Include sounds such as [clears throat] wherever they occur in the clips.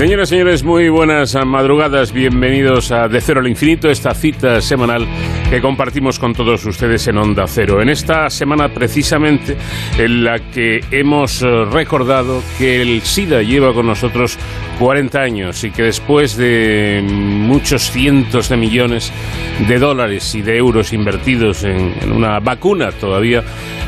Señoras y señores, muy buenas madrugadas. Bienvenidos a De Cero al Infinito, esta cita semanal que compartimos con todos ustedes en Onda Cero. En esta semana precisamente en la que hemos eh, recordado que el SIDA lleva con nosotros 40 años y que después de muchos cientos de millones de dólares y de euros invertidos en, en una vacuna todavía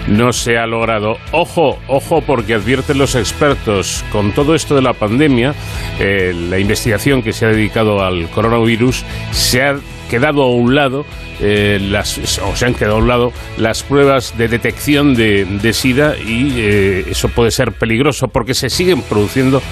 no se ha logrado. Ojo, ojo, porque advierten los expertos, con todo esto de la pandemia, eh, la investigación que se ha dedicado al coronavirus se ha quedado a un lado eh, las, o se han quedado a un lado las pruebas de detección de, SIDA y eh, eso puede ser peligroso porque se siguen produciendo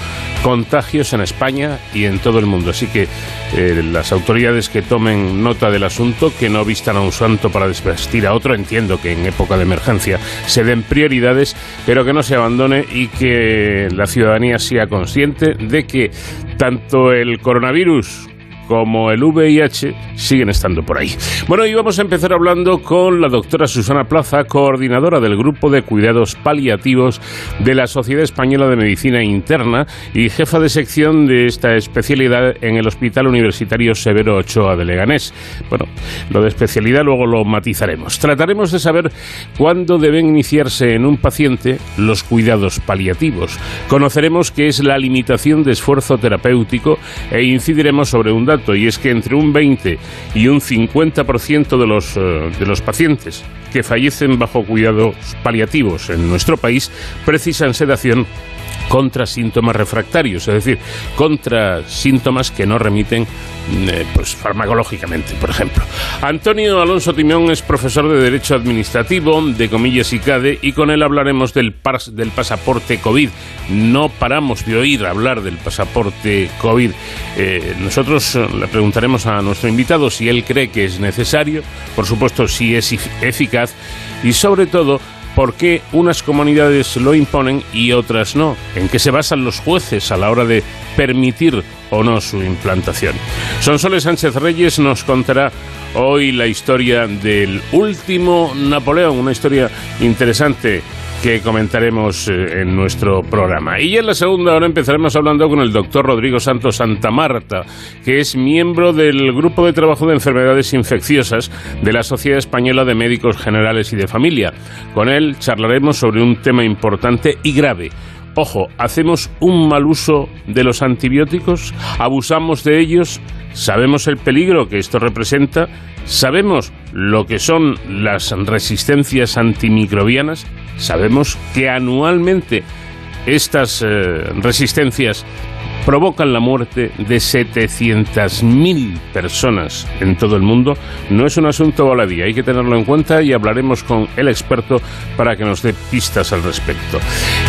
contagios en España y en todo el mundo. Así que eh, las autoridades que tomen nota del asunto, que no vistan a un santo para desvestir a otro, entiendo que en época de emergencia se den prioridades, pero que no se abandone y que la ciudadanía sea consciente de que tanto el coronavirus como el VIH siguen estando por ahí. Bueno, y vamos a empezar hablando con la doctora Susana Plaza, coordinadora del Grupo de Cuidados Paliativos de la Sociedad Española de Medicina Interna y jefa de sección de esta especialidad en el Hospital Universitario Severo Ochoa de Leganés. Bueno, lo de especialidad luego lo matizaremos. Trataremos de saber cuándo deben iniciarse en un paciente los cuidados paliativos. Conoceremos qué es la limitación de esfuerzo terapéutico e incidiremos sobre un dato y es que entre un 20 y un 50% de los, eh, de los pacientes que fallecen bajo cuidados paliativos en nuestro país precisan sedación contra síntomas refractarios, es decir, contra síntomas que no remiten eh, pues, farmacológicamente, por ejemplo. Antonio Alonso Timón es profesor de Derecho Administrativo de Comillas y CADE y con él hablaremos del, del pasaporte COVID. No paramos de oír hablar del pasaporte COVID. Eh, nosotros eh, le preguntaremos a nuestro invitado si él cree que es necesario, por supuesto si es eficaz y sobre todo por qué unas comunidades lo imponen y otras no, en qué se basan los jueces a la hora de permitir o no su implantación. Sonsoles Sánchez Reyes nos contará hoy la historia del último Napoleón, una historia interesante que comentaremos eh, en nuestro programa. Y en la segunda hora empezaremos hablando con el doctor Rodrigo Santos Santa Marta, que es miembro del Grupo de Trabajo de Enfermedades Infecciosas de la Sociedad Española de Médicos Generales y de Familia. Con él charlaremos sobre un tema importante y grave. Ojo, ¿hacemos un mal uso de los antibióticos? ¿Abusamos de ellos? ¿Sabemos el peligro que esto representa? ¿Sabemos lo que son las resistencias antimicrobianas? Sabemos que anualmente estas eh, resistencias provocan la muerte de 700.000 personas en todo el mundo. No es un asunto baladí, hay que tenerlo en cuenta y hablaremos con el experto para que nos dé pistas al respecto.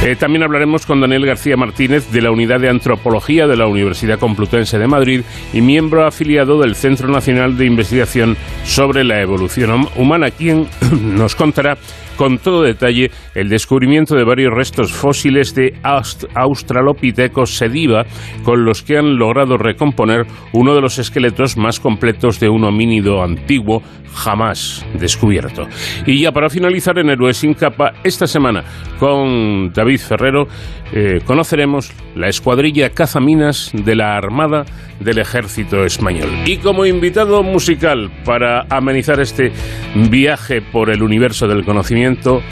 Eh, también hablaremos con Daniel García Martínez de la Unidad de Antropología de la Universidad Complutense de Madrid y miembro afiliado del Centro Nacional de Investigación sobre la Evolución Humana, quien [clears throat] nos contará con todo detalle el descubrimiento de varios restos fósiles de Australopithecus sediva con los que han logrado recomponer uno de los esqueletos más completos de un homínido antiguo jamás descubierto. Y ya para finalizar en Héroes sin capa, esta semana con David Ferrero eh, conoceremos la escuadrilla cazaminas de la Armada del Ejército Español. Y como invitado musical para amenizar este viaje por el universo del conocimiento,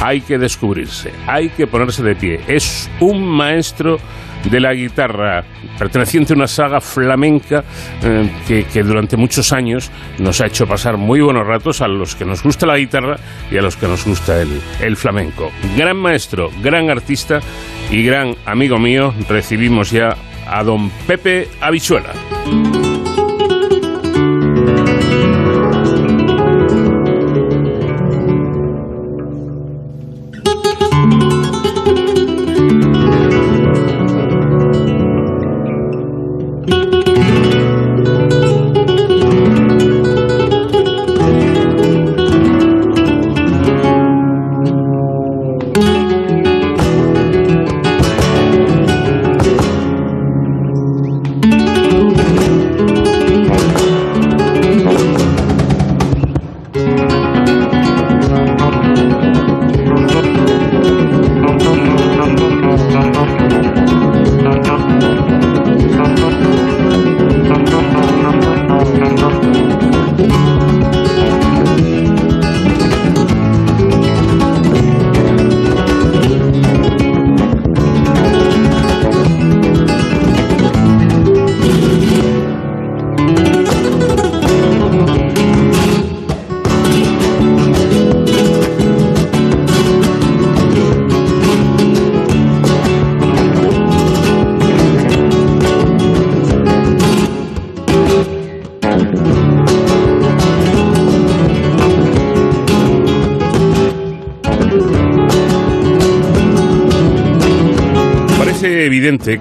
hay que descubrirse, hay que ponerse de pie. Es un maestro de la guitarra, perteneciente a una saga flamenca eh, que, durante muchos años nos ha hecho pasar muy buenos ratos a los que nos gusta la guitarra y a los que nos gusta el, el flamenco. Gran maestro, gran artista y gran amigo mío, recibimos ya a don Pepe Avichuela.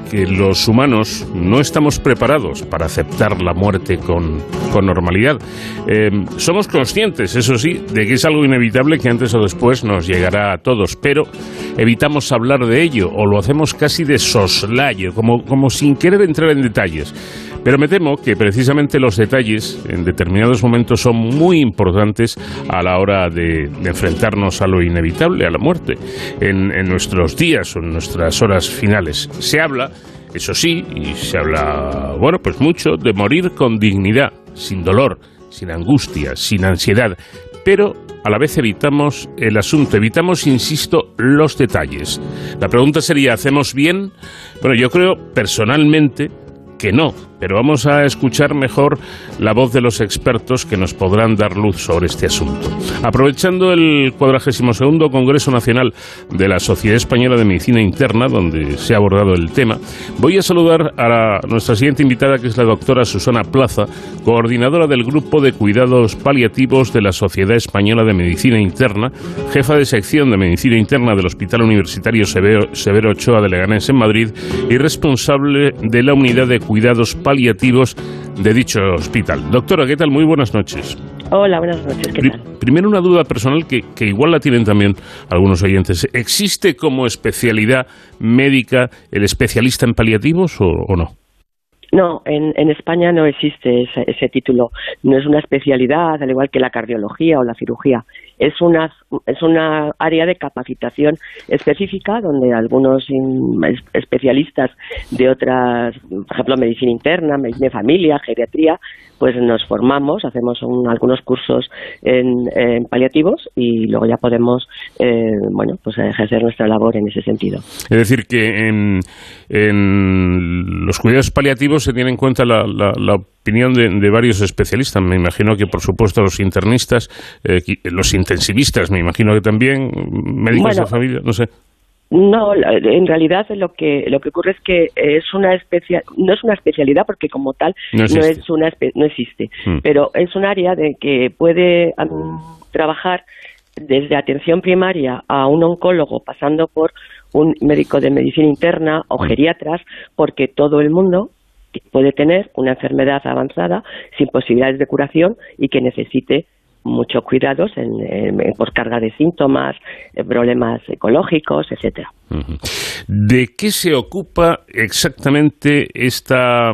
Que los humanos no estamos preparados para aceptar la muerte con, normalidad. Eh, somos conscientes, eso sí, de que es algo inevitable que antes o después nos llegará a todos, pero evitamos hablar de ello o lo hacemos casi de soslayo, como, como sin querer entrar en detalles. Pero me temo que precisamente los detalles en determinados momentos son muy importantes a la hora de, enfrentarnos a lo inevitable, a la muerte, en, nuestros días o en nuestras horas finales. Se habla, eso sí, y se habla, bueno, pues mucho, de morir con dignidad, sin dolor, sin angustia, sin ansiedad, pero a la vez evitamos el asunto, evitamos, insisto, los detalles. La pregunta sería, ¿hacemos bien? Bueno, yo creo personalmente que no, pero vamos a escuchar mejor la voz de los expertos que nos podrán dar luz sobre este asunto. Aprovechando el 42 Congreso Nacional de la Sociedad Española de Medicina Interna, donde se ha abordado el tema, voy a saludar a nuestra siguiente invitada, que es la doctora Susana Plaza, coordinadora del Grupo de Cuidados Paliativos de la Sociedad Española de Medicina Interna, jefa de sección de Medicina Interna del Hospital Universitario Severo, Ochoa de Leganés en Madrid y responsable de la Unidad de Cuidados Paliativos paliativos de dicho hospital. Doctora, ¿qué tal? Muy buenas noches. Hola, buenas noches. ¿qué tal? Primero una duda personal que, igual la tienen también algunos oyentes. ¿Existe como especialidad médica el especialista en paliativos o no? No, en, en, España no existe ese, ese, título. No es una especialidad, al igual que la cardiología o la cirugía. Es una, es una área de capacitación específica donde algunos especialistas de otras, por ejemplo, medicina interna, medicina de familia, geriatría, pues nos formamos, hacemos algunos cursos en, paliativos y luego ya podemos, eh, bueno, pues ejercer nuestra labor en ese sentido. Es decir, que en, en los cuidados paliativos se tiene en cuenta la, la, opinión de, varios especialistas. Me imagino que, por supuesto, los internistas, eh, los intensivistas, me imagino que también, médicos de familia, no sé. No, en realidad lo que lo que ocurre es que es una especia, no es una especialidad porque como tal no, es una no existe, mm. pero es un área de que puede trabajar desde atención primaria a un oncólogo pasando por un médico de medicina interna o mm. geriatras porque todo el mundo puede tener una enfermedad avanzada sin posibilidades de curación y que necesite muchos cuidados en, por carga de síntomas, problemas ecológicos, etcétera. ¿De qué se ocupa exactamente esta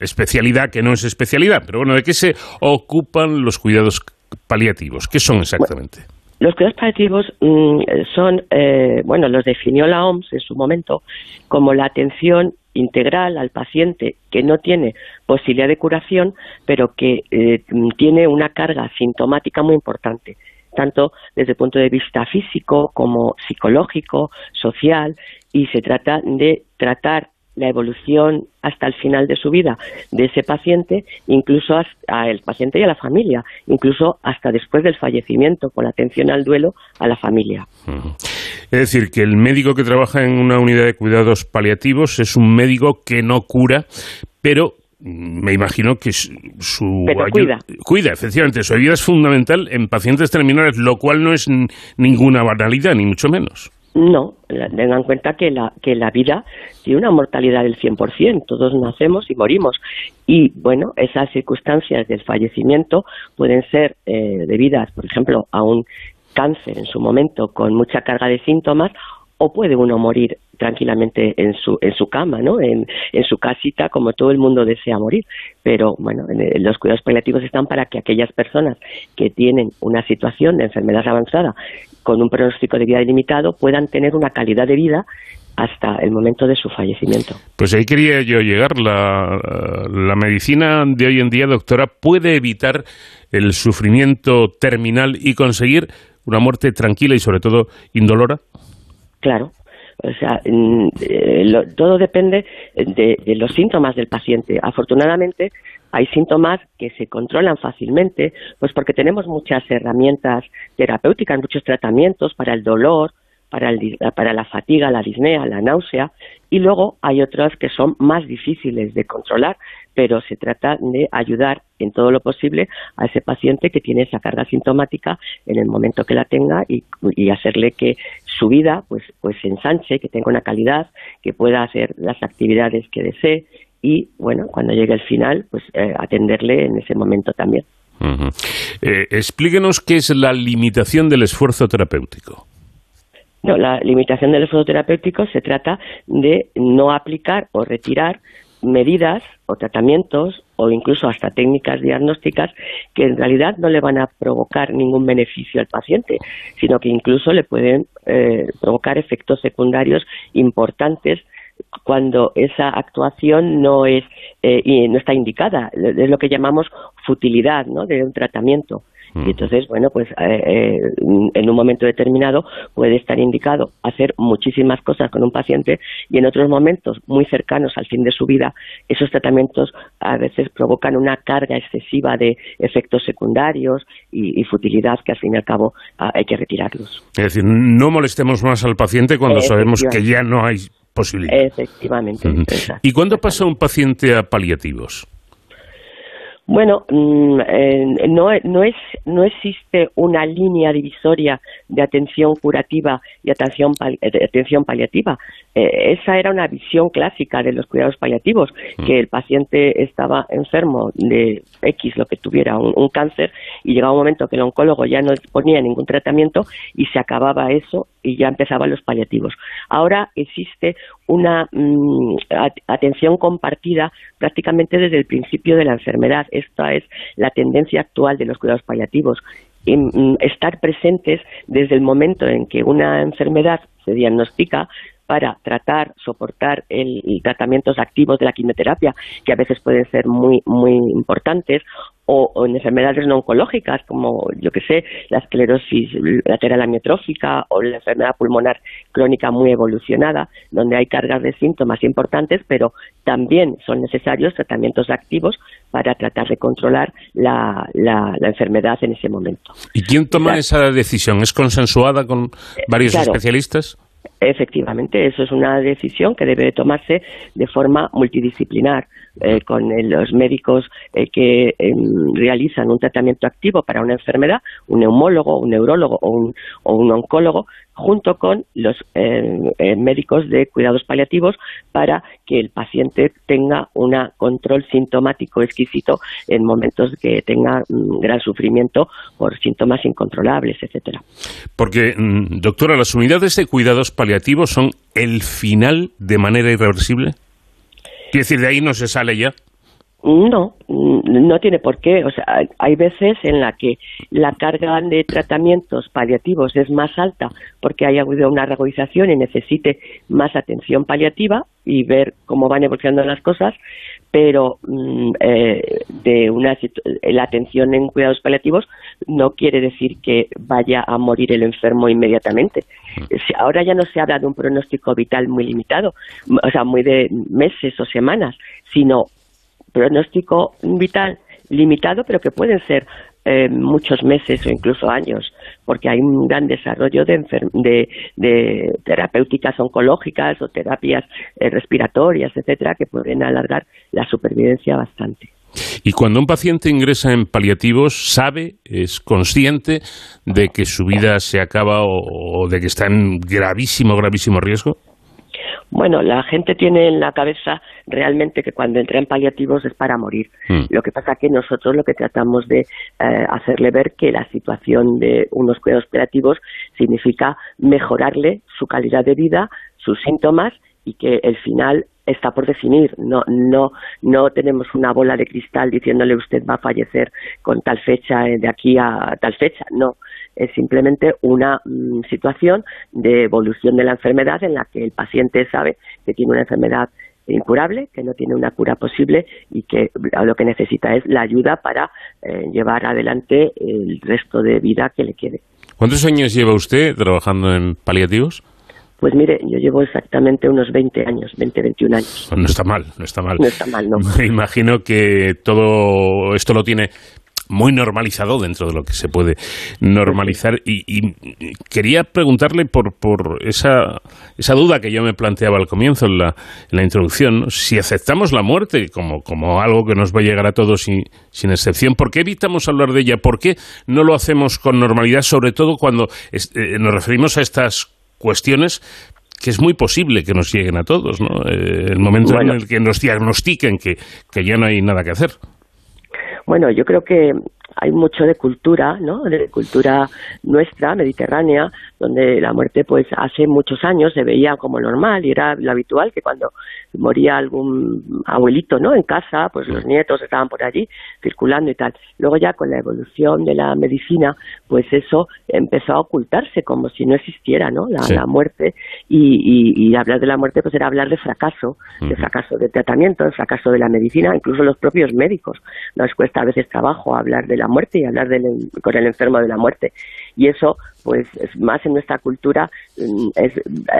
especialidad que no es especialidad? Pero bueno, ¿de qué se ocupan los cuidados paliativos? ¿Qué son exactamente? los cuidados paliativos mm, son, eh, bueno, los definió la OMS en su momento como la atención integral al paciente que no tiene posibilidad de curación, pero que eh, tiene una carga sintomática muy importante tanto desde el punto de vista físico como psicológico, social, y se trata de tratar la evolución hasta el final de su vida de ese paciente, incluso al paciente y a la familia, incluso hasta después del fallecimiento, con atención al duelo a la familia. Es decir, que el médico que trabaja en una unidad de cuidados paliativos es un médico que no cura, pero me imagino que su cuida. cuida, efectivamente, su ayuda es fundamental en pacientes terminales, lo cual no es ninguna banalidad, ni mucho menos. No, tengan en cuenta que la, que la vida tiene una mortalidad del 100%, todos nacemos y morimos. Y bueno, esas circunstancias del fallecimiento pueden ser eh, debidas, por ejemplo, a un cáncer en su momento con mucha carga de síntomas o puede uno morir tranquilamente en su, en su cama, ¿no? En, su casita, como todo el mundo desea morir. Pero bueno, los cuidados paliativos están para que aquellas personas que tienen una situación de enfermedad avanzada con un pronóstico de vida ilimitado puedan tener una calidad de vida hasta el momento de su fallecimiento. Pues ahí quería yo llegar. La medicina de hoy en día, doctora, puede evitar el sufrimiento terminal y conseguir una muerte tranquila y sobre todo indolora. Claro, o sea, mm, eh, todo depende de, los síntomas del paciente. Afortunadamente, hay síntomas que se controlan fácilmente, pues porque tenemos muchas herramientas terapéuticas, muchos tratamientos para el dolor, para, para la fatiga, la disnea, la náusea, y luego hay otras que son más difíciles de controlar, pero se trata de ayudar en todo lo posible a ese paciente que tiene esa carga sintomática en el momento que la tenga y, hacerle que su vida pues, pues se ensanche, que tenga una calidad, que pueda hacer las actividades que desee y, bueno, cuando llegue el final, pues eh, atenderle en ese momento también. Eh, explíquenos qué es la limitación del esfuerzo terapéutico. No, la limitación del esfuerzo terapéutico se trata de no aplicar o retirar medidas o tratamientos o incluso hasta técnicas diagnósticas que en realidad no le van a provocar ningún beneficio al paciente, sino que incluso le pueden eh, provocar efectos secundarios importantes cuando esa actuación no es eh, no está indicada, es lo que llamamos futilidad ¿no? de un tratamiento. Y entonces, bueno, pues eh, eh, en un momento determinado puede estar indicado hacer muchísimas cosas con un paciente y en otros momentos muy cercanos al fin de su vida, esos tratamientos a veces provocan una carga excesiva de efectos secundarios y, futilidad que al fin y al cabo ah, hay que retirarlos. Es decir, no molestemos más al paciente cuando sabemos que ya no hay posibilidad. Efectivamente. ¿Y cuándo pasa un paciente a paliativos? Bueno, mm, no, no, es, no existe una línea divisoria de atención curativa y atención, eh, atención paliativa. Eh, esa era una visión clásica de los cuidados paliativos, mm. que el paciente estaba enfermo de X, lo que tuviera, un, cáncer, y llegaba un momento que el oncólogo ya no ponía ningún tratamiento y se acababa eso y ya empezaban los paliativos. Ahora existe una mm, atención compartida prácticamente desde el principio de la enfermedad. Esta es la tendencia actual de los cuidados paliativos. Mm, estar presentes desde el momento en que una enfermedad se diagnostica para tratar, soportar el, tratamientos activos de la quimioterapia, que a veces pueden ser muy, muy importantes, o, en enfermedades no oncológicas, como, yo que sé, la esclerosis lateral amiotrófica o la enfermedad pulmonar crónica muy evolucionada, donde hay cargas de síntomas importantes, pero también son necesarios tratamientos activos para tratar de controlar la, la, enfermedad en ese momento. ¿Y quién toma esa decisión? ¿Es consensuada con varios especialistas? Efectivamente, eso es una decisión que debe tomarse de forma multidisciplinar. Eh, con los médicos eh, que realizan un tratamiento activo para una enfermedad, un neumólogo, un neurólogo o un, o un oncólogo, junto con los eh, médicos de cuidados paliativos para que el paciente tenga un control sintomático exquisito en momentos que tenga mm, gran sufrimiento por síntomas incontrolables, etcétera. Porque, mm, doctora, las unidades de cuidados paliativos son el final de manera irreversible. Quiere decir, de ahí no se sale ya. No, no tiene por qué. O sea, hay veces en la que la carga de tratamientos paliativos es más alta porque haya habido una regularización y necesite más atención paliativa y ver cómo van evolucionando las cosas, pero mm, eh, de una la atención en cuidados paliativos no quiere decir que vaya a morir el enfermo inmediatamente. Mm. Ahora ya no se habla de un pronóstico vital muy limitado, o sea, muy de meses o semanas, sino pronóstico vital limitado, pero que pueden ser eh, muchos meses o incluso años, porque hay un gran desarrollo de, de, terapéuticas oncológicas o terapias eh, respiratorias, etcétera, que pueden alargar la supervivencia bastante. Y cuando un paciente ingresa en paliativos, ¿sabe, es consciente de que su vida se acaba o de que está en gravísimo, gravísimo riesgo? Bueno, la gente tiene en la cabeza realmente que cuando entra en paliativos es para morir. Hmm. Lo que pasa es que nosotros lo que tratamos de eh, hacerle ver que la situación de unos cuidados paliativos significa mejorarle su calidad de vida, sus síntomas y que el final está por definir. No, no, no tenemos una bola de cristal diciéndole usted va a fallecer con tal fecha eh, de aquí a tal fecha. No, es simplemente una mm, situación de evolución de la enfermedad en la que el paciente sabe que tiene una enfermedad incurable, que no tiene una cura posible y que lo que necesita es la ayuda para eh, llevar adelante el resto de vida que le quede. ¿Cuántos años lleva usted trabajando en paliativos? Pues mire, yo llevo exactamente unos 20 años, 20, 21 años. no está mal, no está mal. No está mal, no. [laughs] Me imagino que todo esto lo tiene muy normalizado dentro de lo que se puede normalizar. Y, quería preguntarle por, por esa, esa duda que yo me planteaba al comienzo, en la, en la introducción, si aceptamos la muerte como, como algo que nos va a llegar a todos sin, sin excepción, ¿por qué evitamos hablar de ella? ¿Por qué no lo hacemos con normalidad, sobre todo cuando eh, nos referimos a estas cuestiones que es muy posible que nos lleguen a todos, ¿no? Eh, el momento en el que nos diagnostiquen que, que ya no hay nada que hacer. Bueno, yo creo que hay mucho de cultura, ¿no? De cultura nuestra, mediterránea, donde la muerte, pues hace muchos años se veía como normal y era lo habitual que cuando moría algún abuelito, ¿no? En casa, pues los nietos estaban por allí circulando y tal. Luego ya con la evolución de la medicina, pues eso empezó a ocultarse como si no existiera, ¿no? La, muerte y, hablar de la muerte, pues era hablar de fracaso, de fracaso de tratamiento, de fracaso de la medicina, incluso los propios médicos. Nos cuesta a veces trabajo hablar de la muerte y hablar con el enfermo de la muerte. Y eso, pues, es más en nuestra cultura, mm,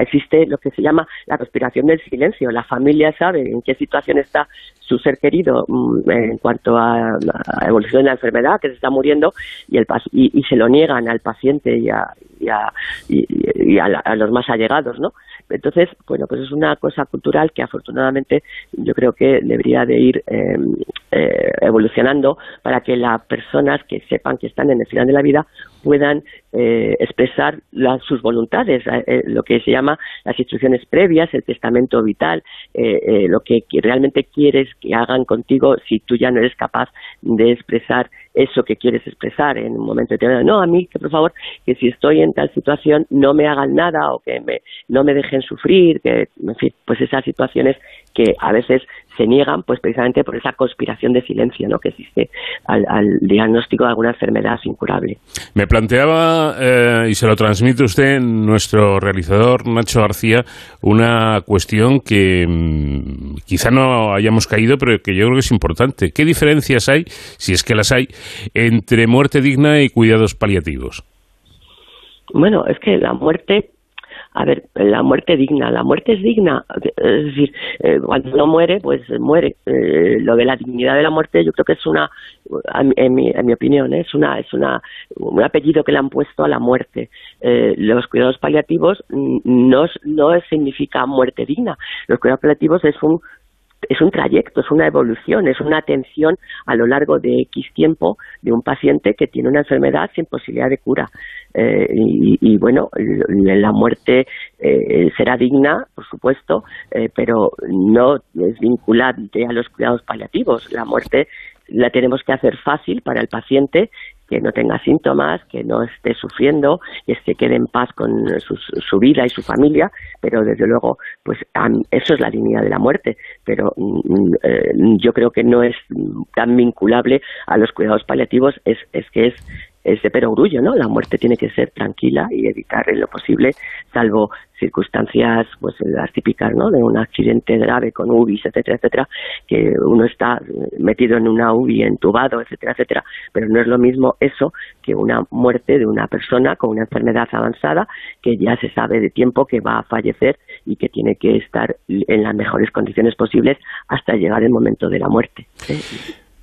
existe lo que se llama la respiración del silencio. La familia sabe en qué situación está su ser querido mm, en cuanto a la evolución de la enfermedad, que se está muriendo, y, el, y, se lo niegan al paciente y a, y a, y, a, los más allegados, ¿no? Entonces, bueno, pues es una cosa cultural que afortunadamente yo creo que debería de ir em, eh, evolucionando para que las personas que sepan que están en el final de la vida puedan eh, expresar sus voluntades, eh, lo que se llama las instrucciones previas, el testamento vital, lo que realmente quieres que hagan contigo si tú ya no eres capaz de expresar eso que quieres expresar en un momento determinado. No, a mí, que por favor, que si estoy en tal situación no me hagan nada o que me, no me dejen sufrir, que, en fin, pues esas situaciones que a veces se niegan pues precisamente por esa conspiración de silencio ¿no? que existe al, diagnóstico de alguna enfermedad incurable. Me planteaba, eh, y se lo transmite usted, nuestro realizador Nacho García, una cuestión que mm, quizá no hayamos caído, pero que yo creo que es importante. ¿Qué diferencias hay, si es que las hay, entre muerte digna y cuidados paliativos? Bueno, es que la muerte a ver, la muerte digna, la muerte es digna, es decir, eh, cuando uno muere, pues muere. Eh, lo de la dignidad de la muerte, yo creo que es una, en mi, en mi opinión, ¿eh? es una, es una, un apellido que le han puesto a la muerte. los cuidados paliativos no, no significa muerte digna. Los cuidados paliativos es un es un trayecto, es una evolución, es una atención a lo largo de X tiempo de un paciente que tiene una enfermedad sin posibilidad de cura. Eh, y, bueno, la muerte eh, será digna, por supuesto, eh, pero no es vinculante a los cuidados paliativos. La muerte la tenemos que hacer fácil para el paciente que no tenga síntomas, que no esté sufriendo, que quede en paz con su, vida y su familia, pero desde luego, pues eso es la dignidad de la muerte, pero mm, mm, eh, yo creo que no es tan vinculable a los cuidados paliativos, es, es que es es de perogrullo, ¿no? La muerte tiene que ser tranquila y evitar en lo posible, salvo circunstancias, pues las típicas, ¿no? De un accidente grave con UBIs, etcétera, etcétera, que uno está metido en una UBI, entubado, etcétera, etcétera. Pero no es lo mismo eso que una muerte de una persona con una enfermedad avanzada que ya se sabe de tiempo que va a fallecer y que tiene que estar en las mejores condiciones posibles hasta llegar el momento de la muerte.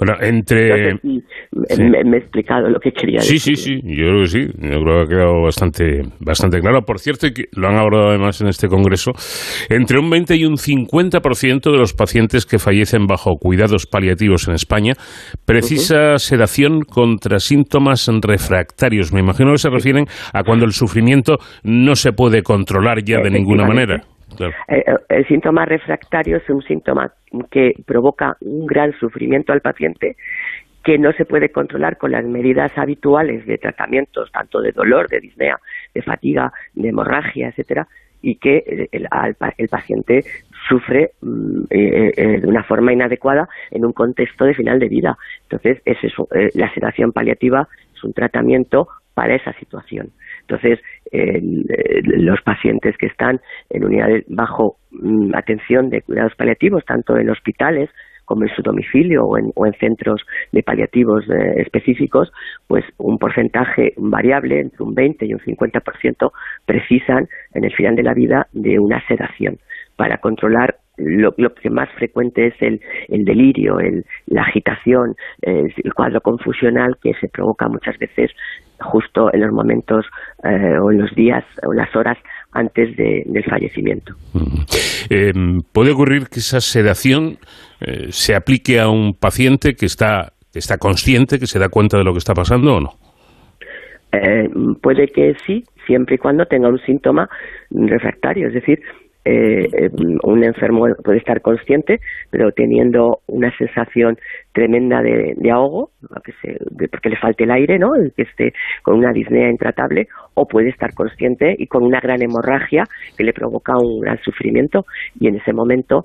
Bueno, entre... me, he explicado lo que quería decir. Sí, sí, sí, yo creo que sí. Yo creo que ha quedado bastante, bastante claro. Por cierto, que lo han abordado además en este congreso, entre un 20 y un 50% de los pacientes que fallecen bajo cuidados paliativos en España precisa sedación contra síntomas refractarios. Me imagino que se refieren a cuando el sufrimiento no se puede controlar ya de ninguna manera. Eh, eh, el, síntoma refractario es un síntoma que provoca un gran sufrimiento al paciente que no se puede controlar con las medidas habituales de tratamientos, tanto de dolor, de disnea, de fatiga, de hemorragia, etcétera, y que eh, el, paciente sufre mm, de una forma inadecuada en un contexto de final de vida. Entonces, es la sedación paliativa es un tratamiento para esa situación. Entonces, los pacientes que están en unidades bajo mm, atención de cuidados paliativos, tanto en hospitales como en su domicilio o en, o en centros de paliativos eh, específicos, pues un porcentaje variable, entre un 20 y un 50%, precisan en el final de la vida de una sedación. Para controlar lo, que más frecuente es el, delirio, el, la agitación, el, cuadro confusional que se provoca muchas veces justo en los momentos eh, o en los días o las horas antes del fallecimiento. Em, ¿Puede ocurrir que esa sedación eh, se aplique a un paciente que está, que está consciente, que se da cuenta de lo que está pasando o no? Eh, puede que sí, siempre y cuando tenga un síntoma refractario, es decir, eh, eh, un enfermo puede estar consciente, pero teniendo una sensación tremenda de, ahogo, porque le falte el aire, ¿no? que esté con una disnea intratable, o puede estar consciente y con una gran hemorragia que le provoca un gran sufrimiento, y en ese momento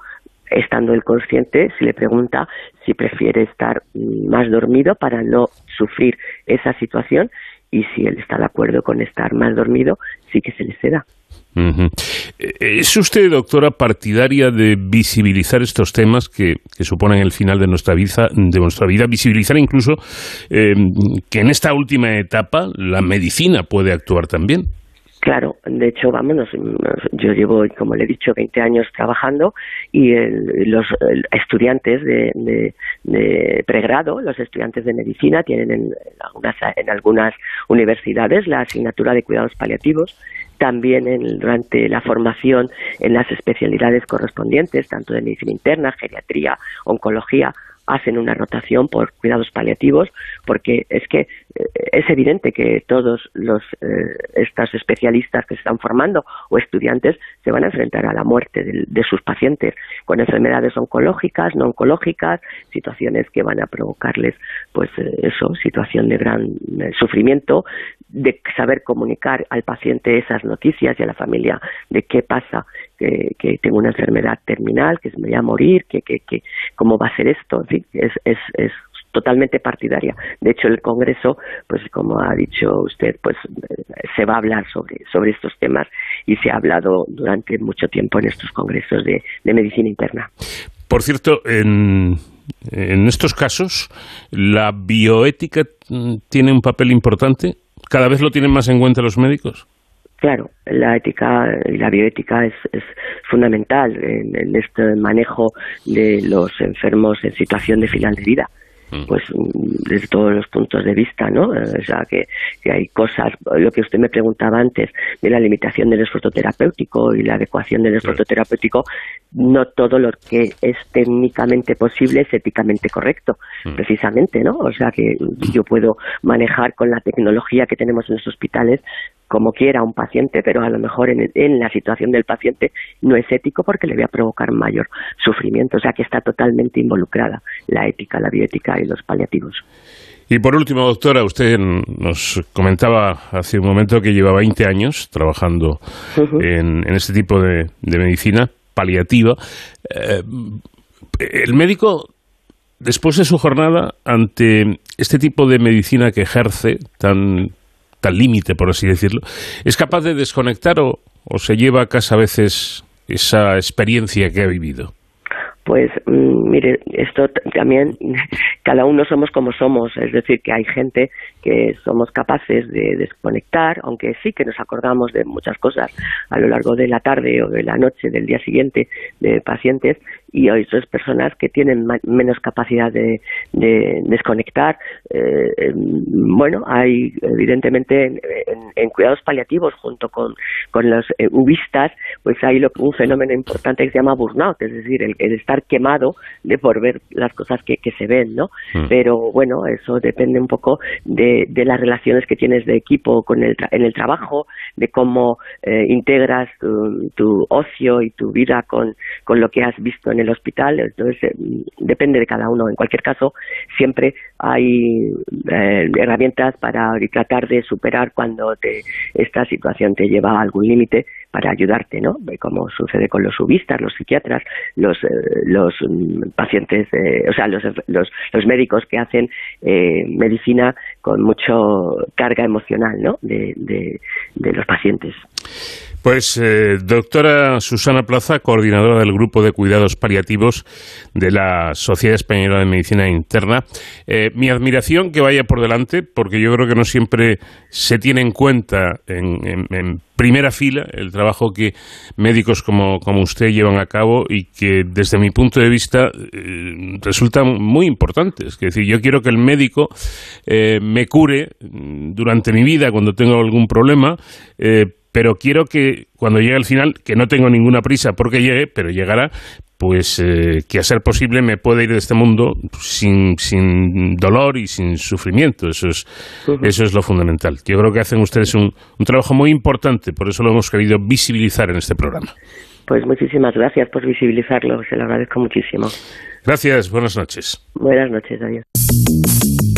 estando el consciente, se le pregunta si prefiere estar más dormido para no sufrir esa situación y si él está de acuerdo con estar más dormido, sí que se le ceda. ¿Es usted, doctora, partidaria de visibilizar estos temas que, suponen el final de nuestra vida, de nuestra vida visibilizar incluso em, que en esta última etapa la medicina puede actuar también? Claro, de hecho, vámonos, yo llevo, como le he dicho, 20 años trabajando y los estudiantes de, pregrado, los estudiantes de medicina, tienen en algunas, en algunas universidades la asignatura de cuidados paliativos también durante la formación en las especialidades correspondientes, tanto de medicina interna, geriatría, oncología, hacen una rotación por cuidados paliativos, porque es que eh, es evidente que todos los eh, estos especialistas que se están formando o estudiantes se van a enfrentar a la muerte de, sus pacientes con enfermedades oncológicas, no oncológicas, situaciones que van a provocarles, pues eh, eso, situación de gran sufrimiento, de saber comunicar al paciente esas noticias y a la familia de qué pasa, que, tengo una enfermedad terminal, que me voy a morir, que, que, que cómo va a ser esto, es, es, es totalmente partidaria. De hecho, el Congreso, pues como ha dicho usted, pues se va a hablar sobre, sobre estos temas y se ha hablado durante mucho tiempo en estos congresos de, de medicina interna. Por cierto, en, en estos casos, ¿la bioética tiene un papel importante? ¿Cada vez lo tienen más en cuenta los médicos? Claro, la ética y la bioética es, es fundamental en, en, este manejo de los enfermos en situación de final de vida. Mm. pues desde todos los puntos de vista, ¿no? O sea, que, hay cosas, lo que usted me preguntaba antes, de la limitación del esfuerzo terapéutico y la adecuación del esfuerzo terapéutico, no todo lo que es técnicamente posible es éticamente correcto, mm. precisamente, ¿no? O sea, que yo puedo manejar con la tecnología que tenemos en los hospitales como quiera un paciente, pero a lo mejor en, en, la situación del paciente no es ético porque le voy a provocar mayor sufrimiento. O sea que está totalmente involucrada la ética, la bioética y los paliativos. Y por último, doctora, usted nos comentaba hace un momento que lleva 20 años trabajando en, este tipo de, medicina paliativa. Eh, el médico, después de su jornada, ante este tipo de medicina que ejerce tan tal límite, por así decirlo, ¿es capaz de desconectar o, se lleva a casa a veces esa experiencia que ha vivido? Pues mm, mire, esto también, [laughs] cada uno somos como somos, es decir, que hay gente que somos capaces de desconectar, aunque sí que nos acordamos de muchas cosas a lo largo de la tarde o de la noche del día siguiente de pacientes, y hay otras personas que tienen menos capacidad de, desconectar. Eh, bueno, hay evidentemente en, cuidados paliativos junto con, los eh, ubistas, pues hay lo, un fenómeno importante que se llama burnout, es decir, el, estar quemado de por ver las cosas que, se ven, ¿no? Mm. Pero bueno, eso depende un poco de, las relaciones que tienes de equipo con el en el trabajo, de cómo eh, integras tu, ocio y tu vida con, con lo que has visto en el hospital, entonces eh, depende de cada uno. En cualquier caso, siempre hay eh, herramientas para tratar de superar cuando te, esta situación te lleva a algún límite para ayudarte, ¿no? Como sucede con los subistas, los psiquiatras, los, los mm, pacientes, o sea, los, los, los, médicos que hacen medicina con mucha carga emocional, ¿no? De, de los pacientes. Pues, eh, doctora Susana Plaza, coordinadora del Grupo de Cuidados Paliativos de la Sociedad Española de Medicina Interna, eh, mi admiración que vaya por delante, porque yo creo que no siempre se tiene en cuenta en, primera fila el trabajo que médicos como, usted llevan a cabo y que desde mi punto de vista eh, resultan muy importantes. Es decir, yo quiero que el médico me cure durante mi vida cuando tengo algún problema, pero quiero que cuando llegue al final, que no tengo ninguna prisa porque llegue, pero llegará, pues eh, que a ser posible me pueda ir de este mundo sin, sin dolor y sin sufrimiento. Eso es, eso es lo fundamental. Yo creo que hacen ustedes un, un trabajo muy importante, por eso lo hemos querido visibilizar en este programa. Pues muchísimas gracias por visibilizarlo, se lo agradezco muchísimo. Gracias, buenas noches. Buenas noches, adiós.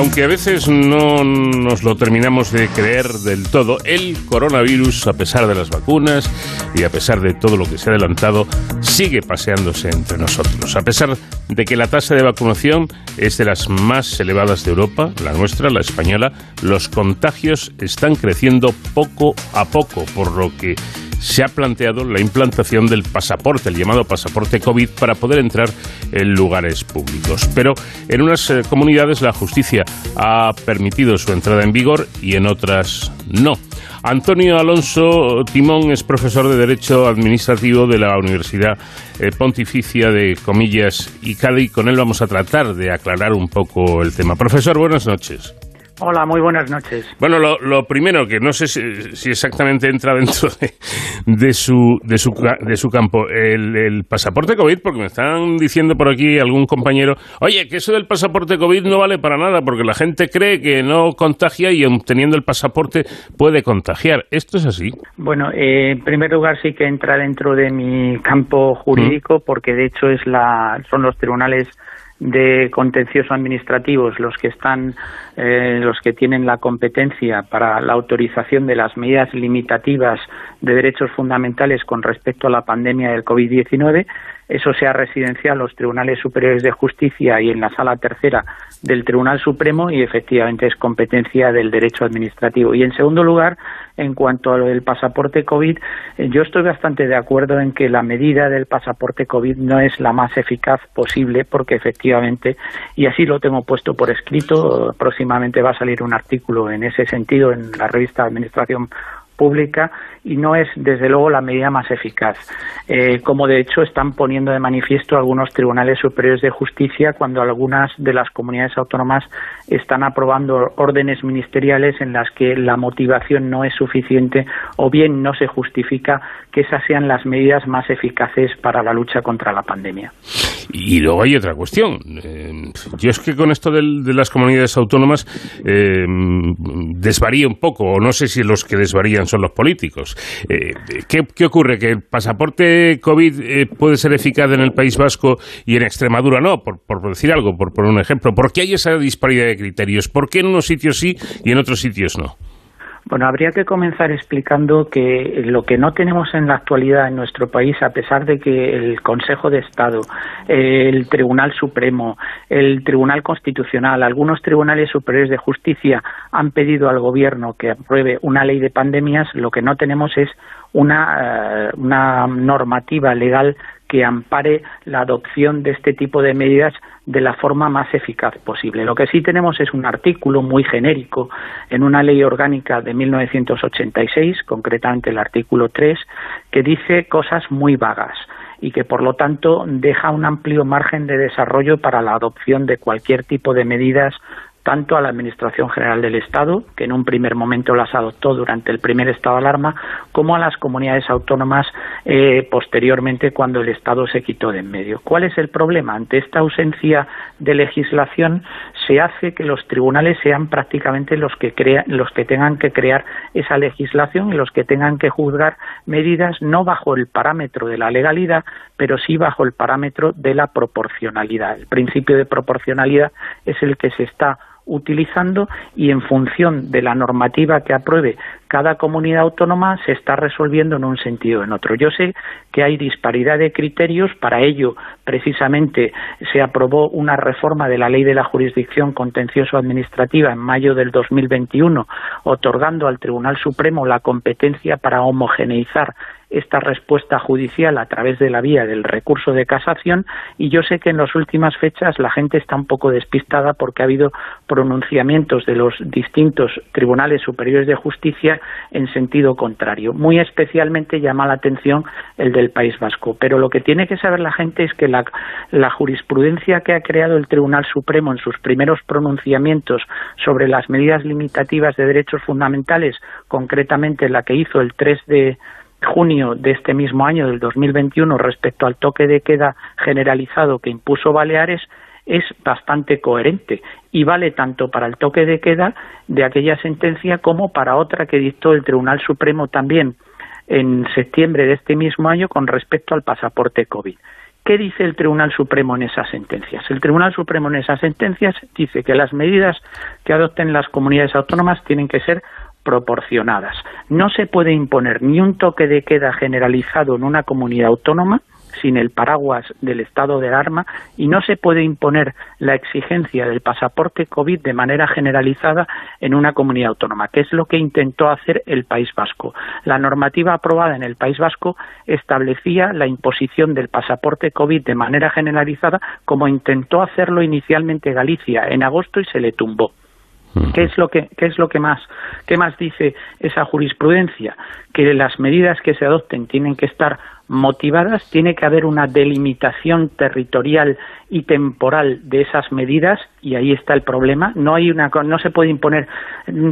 Aunque a veces no nos lo terminamos de creer del todo, el coronavirus, a pesar de las vacunas y a pesar de todo lo que se ha adelantado, sigue paseándose entre nosotros. A pesar de que la tasa de vacunación es de las más elevadas de Europa, la nuestra, la española, los contagios están creciendo poco a poco, por lo que se ha planteado la implantación del pasaporte, el llamado pasaporte COVID, para poder entrar en lugares públicos. Pero en unas eh, comunidades la justicia ha permitido su entrada en vigor y en otras no. Antonio Alonso Timón es profesor de Derecho Administrativo de la Universidad eh, Pontificia de Comillas y Cádiz. Con él vamos a tratar de aclarar un poco el tema. Profesor, buenas noches. Hola, muy buenas noches. Bueno, lo, primero, que no sé si, exactamente entra dentro de, su, de, su, de su campo, el, pasaporte COVID, porque me están diciendo por aquí algún compañero, oye, que eso del pasaporte COVID no vale para nada, porque la gente cree que no contagia y obteniendo el pasaporte puede contagiar. ¿Esto es así? Bueno, eh, en primer lugar sí que entra dentro de mi campo jurídico, mm. porque de hecho es la, son los tribunales de contencioso administrativos los que están eh, los que tienen la competencia para la autorización de las medidas limitativas de derechos fundamentales con respecto a la pandemia del COVID-19 eso sea residencial los tribunales superiores de justicia y en la sala tercera del Tribunal Supremo y efectivamente es competencia del derecho administrativo. Y en segundo lugar, en cuanto a lo del pasaporte COVID, eh, yo estoy bastante de acuerdo en que la medida del pasaporte COVID no es la más eficaz posible porque efectivamente, y así lo tengo puesto por escrito, próximamente va a salir un artículo en ese sentido en la revista Administración pública y no es desde luego la medida más eficaz, eh, como de hecho están poniendo de manifiesto algunos tribunales superiores de justicia cuando algunas de las comunidades autónomas están aprobando órdenes ministeriales en las que la motivación no es suficiente o bien no se justifica que esas sean las medidas más eficaces para la lucha contra la pandemia. Y luego hay otra cuestión. Eh, yo es que con esto de las comunidades autónomas eh, desvaría un poco, o no sé si los que desvarían son los políticos. Eh, ¿qué, ocurre? ¿Que el pasaporte COVID eh, puede ser eficaz en el País Vasco y en Extremadura no? Por, por decir algo, por poner un ejemplo. ¿Por qué hay esa disparidad de criterios? ¿Por qué en unos sitios sí y en otros sitios no? Bueno, habría que comenzar explicando que lo que no tenemos en la actualidad en nuestro país, a pesar de que el Consejo de Estado, el Tribunal Supremo, el Tribunal Constitucional, algunos tribunales superiores de justicia han pedido al Gobierno que apruebe una ley de pandemias, lo que no tenemos es una, eh, normativa legal que ampare la adopción de este tipo de medidas de la forma más eficaz posible. Lo que sí tenemos es un artículo muy genérico en una ley orgánica de 1986, concretamente el artículo 3, que dice cosas muy vagas y que por lo tanto deja un amplio margen de desarrollo para la adopción de cualquier tipo de medidas tanto a la Administración General del Estado, que en un primer momento las adoptó durante el primer estado de alarma, como a las comunidades autónomas eh, posteriormente cuando el Estado se quitó de en medio. ¿Cuál es el problema? Ante esta ausencia de legislación se hace que los tribunales sean prácticamente los que, los que tengan que crear esa legislación y los que tengan que juzgar medidas no bajo el parámetro de la legalidad, pero sí bajo el parámetro de la proporcionalidad. El principio de proporcionalidad es el que se está utilizando y en función de la normativa que apruebe cada comunidad autónoma se está resolviendo en un sentido o en otro. Yo sé que hay disparidad de criterios, para ello precisamente se aprobó una reforma de la ley de la jurisdicción contencioso administrativa en mayo del 2021, otorgando al Tribunal Supremo la competencia para homogeneizar esta respuesta judicial a través de la vía del recurso de casación y yo sé que en las últimas fechas la gente está un poco despistada porque ha habido pronunciamientos de los distintos tribunales superiores de justicia en sentido contrario. Muy especialmente llama la atención el del País Vasco. Pero lo que tiene que saber la gente es que la, jurisprudencia que ha creado el Tribunal Supremo en sus primeros pronunciamientos sobre las medidas limitativas de derechos fundamentales, concretamente la que hizo el 3 de junio de este mismo año, del 2021, respecto al toque de queda generalizado que impuso Baleares, es bastante coherente y vale tanto para el toque de queda de aquella sentencia como para otra que dictó el Tribunal Supremo también en septiembre de este mismo año con respecto al pasaporte COVID. ¿Qué dice el Tribunal Supremo en esas sentencias? El Tribunal Supremo en esas sentencias dice que las medidas que adopten las comunidades autónomas tienen que ser proporcionadas. No se puede imponer ni un toque de queda generalizado en una comunidad autónoma sin el paraguas del estado de alarma y no se puede imponer la exigencia del pasaporte COVID de manera generalizada en una comunidad autónoma, que es lo que intentó hacer el País Vasco. La normativa aprobada en el País Vasco establecía la imposición del pasaporte COVID de manera generalizada como intentó hacerlo inicialmente Galicia en agosto y se le tumbó. ¿Qué es lo que qué es lo que más qué más dice esa jurisprudencia? Que las medidas que se adopten tienen que estar motivadas, tiene que haber una delimitación territorial y temporal de esas medidas y ahí está el problema. No hay una no se puede imponer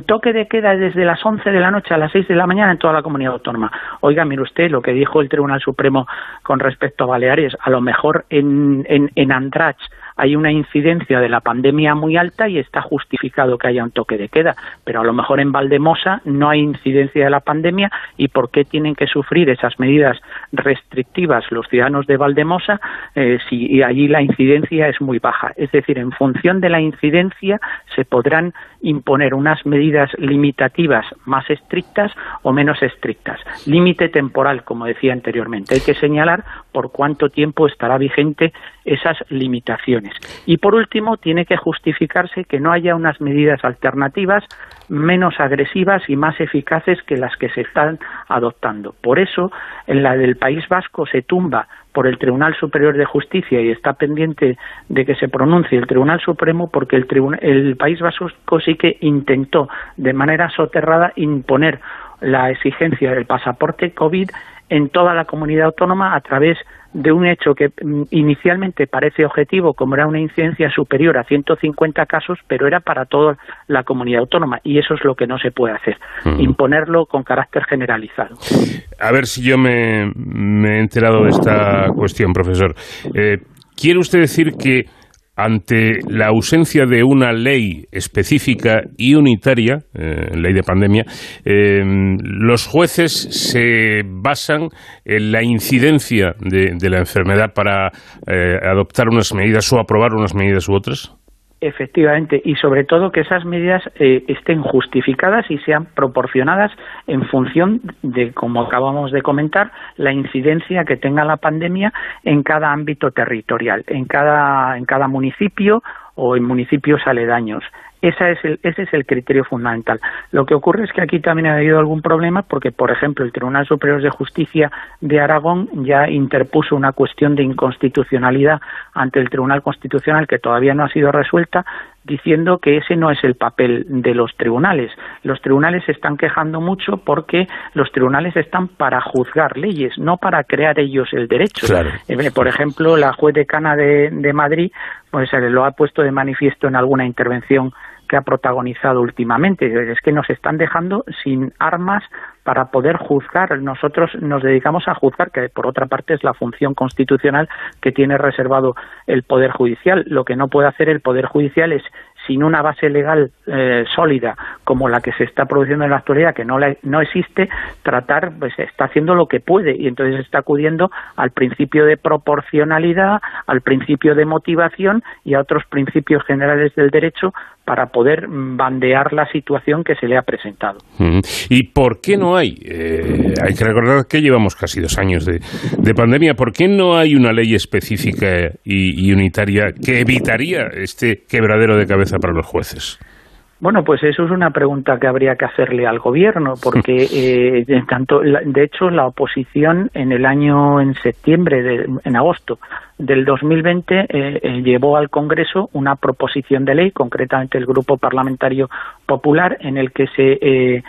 toque de queda desde las 11 de la noche a las 6 de la mañana en toda la comunidad autónoma. Oiga, mire usted lo que dijo el Tribunal Supremo con respecto a Baleares, a lo mejor en en, en Andrach hay una incidencia de la pandemia muy alta y está justificado que haya un toque de queda, pero a lo mejor en Valdemosa no hay incidencia de la pandemia y por qué tienen que sufrir esas medidas restrictivas los ciudadanos de Valdemosa eh, si allí la incidencia es muy baja. Es decir, en función de la incidencia se podrán imponer unas medidas limitativas más estrictas o menos estrictas. Límite temporal, como decía anteriormente. Hay que señalar por cuánto tiempo estará vigente esas limitaciones. Y por último, tiene que justificarse que no haya unas medidas alternativas menos agresivas y más eficaces que las que se están adoptando. Por eso, en la del País Vasco se tumba por el Tribunal Superior de Justicia y está pendiente de que se pronuncie el Tribunal Supremo porque el, el País Vasco sí que intentó de manera soterrada imponer la exigencia del pasaporte COVID en toda la comunidad autónoma a través de un hecho que mm, inicialmente parece objetivo, como era una incidencia superior a 150 casos, pero era para toda la comunidad autónoma, y eso es lo que no se puede hacer, imponerlo con carácter generalizado. A ver si yo me, he enterado de esta cuestión, profesor. Eh, ¿Quiere usted decir que ante la ausencia de una ley específica y unitaria, eh, ley de pandemia, eh, los jueces se basan en la incidencia de, la enfermedad para eh, adoptar unas medidas o aprobar unas medidas u otras? Efectivamente, y sobre todo que esas medidas eh, estén justificadas y sean proporcionadas en función de, como acabamos de comentar, la incidencia que tenga la pandemia en cada ámbito territorial, en cada, en cada municipio o en municipios aledaños. Esa es el, ese es el criterio fundamental. Lo que ocurre es que aquí también ha habido algún problema porque, por ejemplo, el Tribunal Superior de Justicia de Aragón ya interpuso una cuestión de inconstitucionalidad ante el Tribunal Constitucional que todavía no ha sido resuelta, diciendo que ese no es el papel de los tribunales. Los tribunales se están quejando mucho porque los tribunales están para juzgar leyes, no para crear ellos el derecho. Eh, por ejemplo, la juez decana de, de Madrid pues lo ha puesto de manifiesto en alguna intervención que ha protagonizado últimamente. Es que nos están dejando sin armas para poder juzgar. Nosotros nos dedicamos a juzgar, que por otra parte es la función constitucional que tiene reservado el Poder Judicial. Lo que no puede hacer el Poder Judicial es sin una base legal eh, sólida como la que se está produciendo en la actualidad, que no, no existe, tratar, pues está haciendo lo que puede y entonces está acudiendo al principio de proporcionalidad, al principio de motivación y a otros principios generales del derecho para poder bandear la situación que se le ha presentado. ¿Y por qué no hay? Eh, hay que recordar que llevamos casi dos años de, pandemia. ¿Por qué no hay una ley específica y unitaria que evitaría este quebradero de cabeza para los jueces? Bueno, pues eso es una pregunta que habría que hacerle al gobierno, porque [laughs] eh, tanto, de hecho la oposición en el año en septiembre, en agosto del 2020 eh, eh, llevó al Congreso una proposición de ley, concretamente el Grupo Parlamentario Popular, en el que se, eh,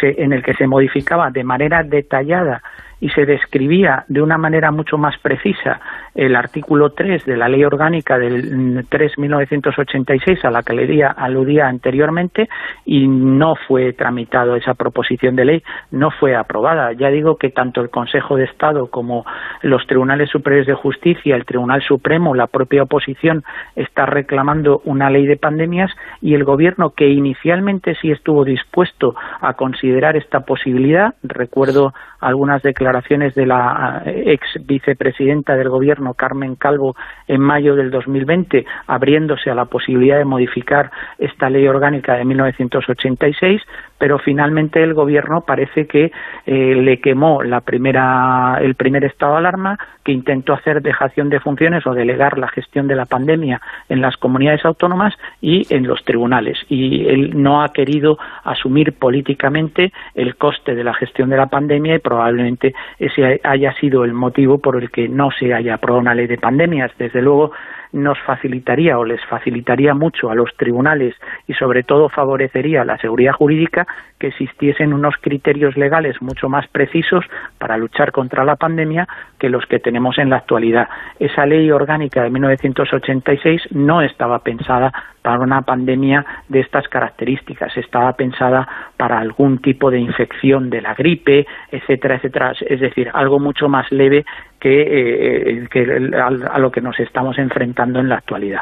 se en el que se modificaba de manera detallada y se describía de una manera mucho más precisa el artículo 3 de la Ley Orgánica del 3.1986 a la que le aludía anteriormente y no fue tramitado esa proposición de ley, no fue aprobada. Ya digo que tanto el Consejo de Estado como los Tribunales Superiores de Justicia, el Tribunal Supremo, la propia oposición está reclamando una ley de pandemias y el Gobierno que inicialmente sí estuvo dispuesto a considerar esta posibilidad, recuerdo algunas declaraciones de la eh, ex vicepresidenta del gobierno, Carmen Calvo, en mayo del 2020, abriéndose a la posibilidad de modificar esta ley orgánica de 1986, pero finalmente el gobierno parece que eh, le quemó la primera, el primer estado de alarma, que intentó hacer dejación de funciones o delegar la gestión de la pandemia en las comunidades autónomas y en los tribunales. Y él no ha querido asumir políticamente el coste de la gestión de la pandemia y probablemente ese haya sido el motivo por el que no se haya aprobado una ley de pandemias. Desde luego, nos facilitaría o les facilitaría mucho a los tribunales y sobre todo favorecería la seguridad jurídica que existiesen unos criterios legales mucho más precisos para luchar contra la pandemia que los que tenemos en la actualidad. Esa ley orgánica de 1986 no estaba pensada para una pandemia de estas características, estaba pensada para algún tipo de infección de la gripe, etcétera, etcétera, es decir, algo mucho más leve que, eh, a, lo que nos estamos enfrentando en la actualidad.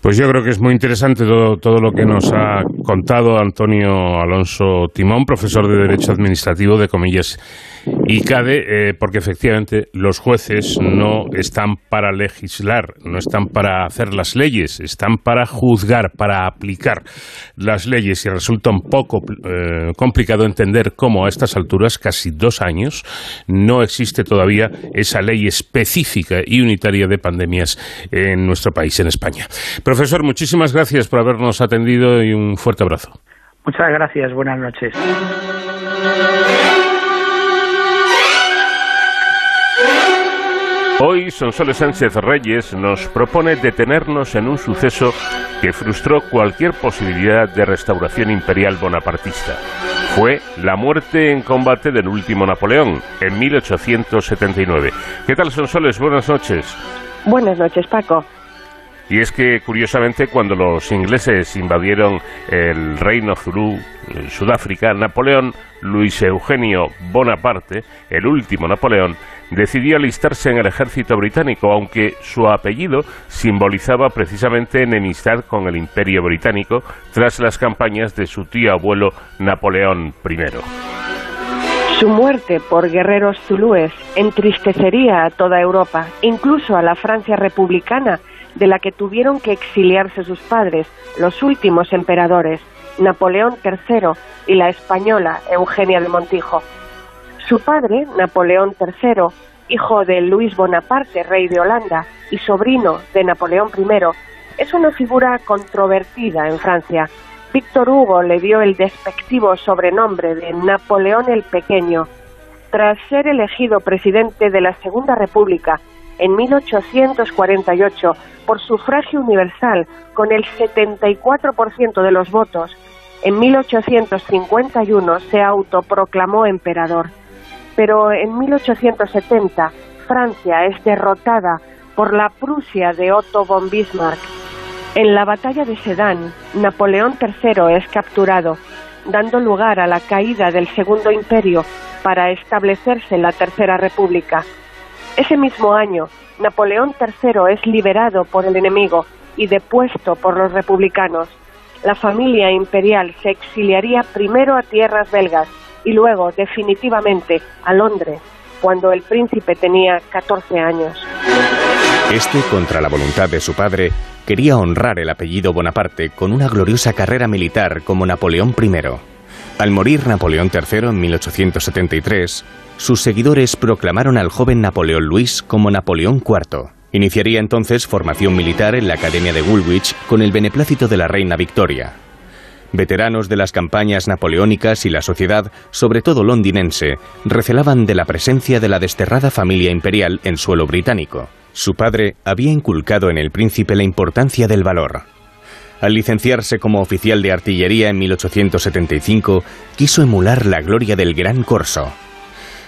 Pues yo creo que es muy interesante todo, todo lo que nos ha contado Antonio Alonso Timón, profesor de Derecho Administrativo de Comillas y CADE, eh, porque efectivamente los jueces no están para legislar, no están para hacer las leyes, están para juzgar, para aplicar las leyes y resulta un poco eh, complicado entender cómo a estas alturas, casi dos años, no existe todavía esa ley específica y unitaria de pandemias en nuestro país, en España. Profesor, muchísimas gracias por habernos atendido y un fuerte abrazo. Muchas gracias, buenas noches. Hoy Sonsoles Sánchez Reyes nos propone detenernos en un suceso que frustró cualquier posibilidad de restauración imperial bonapartista. Fue la muerte en combate del último Napoleón en 1879. ¿Qué tal Sonsoles? Buenas noches. Buenas noches, Paco. Y es que, curiosamente, cuando los ingleses invadieron el reino Zulú, Sudáfrica, Napoleón Luis Eugenio Bonaparte, el último Napoleón, decidió alistarse en el ejército británico, aunque su apellido simbolizaba precisamente enemistad con el imperio británico tras las campañas de su tío abuelo Napoleón I. Su muerte por guerreros zulúes entristecería a toda Europa, incluso a la Francia republicana, de la que tuvieron que exiliarse sus padres, los últimos emperadores, Napoleón III y la española Eugenia de Montijo. Su padre, Napoleón III, hijo de Luis Bonaparte, rey de Holanda, y sobrino de Napoleón I, es una figura controvertida en Francia. Víctor Hugo le dio el despectivo sobrenombre de Napoleón el Pequeño. Tras ser elegido presidente de la Segunda República en 1848 por sufragio universal con el 74% de los votos, en 1851 se autoproclamó emperador. Pero en 1870 Francia es derrotada por la Prusia de Otto von Bismarck. En la batalla de Sedan, Napoleón III es capturado, dando lugar a la caída del Segundo Imperio para establecerse la Tercera República. Ese mismo año, Napoleón III es liberado por el enemigo y depuesto por los republicanos. La familia imperial se exiliaría primero a tierras belgas y luego definitivamente a Londres, cuando el príncipe tenía 14 años. Este, contra la voluntad de su padre, quería honrar el apellido Bonaparte con una gloriosa carrera militar como Napoleón I. Al morir Napoleón III en 1873, sus seguidores proclamaron al joven Napoleón Luis como Napoleón IV. Iniciaría entonces formación militar en la Academia de Woolwich con el beneplácito de la reina Victoria. Veteranos de las campañas napoleónicas y la sociedad, sobre todo londinense, recelaban de la presencia de la desterrada familia imperial en suelo británico. Su padre había inculcado en el príncipe la importancia del valor. Al licenciarse como oficial de artillería en 1875, quiso emular la gloria del Gran Corso.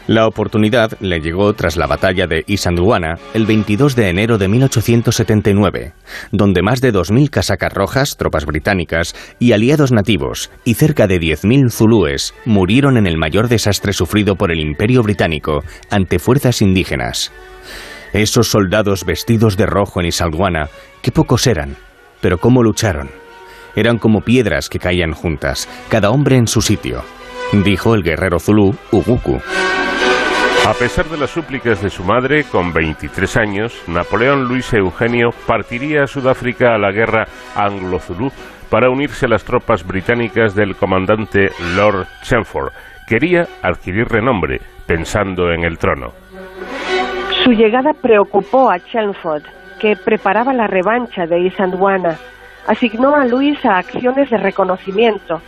La oportunidad le llegó tras la batalla de Isandlwana el 22 de enero de 1879, donde más de 2.000 casacas rojas, tropas británicas y aliados nativos y cerca de 10.000 zulúes murieron en el mayor desastre sufrido por el Imperio Británico ante fuerzas indígenas. Esos soldados vestidos de rojo en Isandlwana, qué pocos eran, pero cómo lucharon. Eran como piedras que caían juntas, cada hombre en su sitio, dijo el guerrero zulú Uguku. A pesar de las súplicas de su madre, con 23 años, Napoleón Luis Eugenio partiría a Sudáfrica a la guerra anglo-zulú para unirse a las tropas británicas del comandante Lord Chelmsford. Quería adquirir renombre, pensando en el trono. Su llegada preocupó a Chelmsford, que preparaba la revancha de Isandwana. Asignó a Luis a acciones de reconocimiento.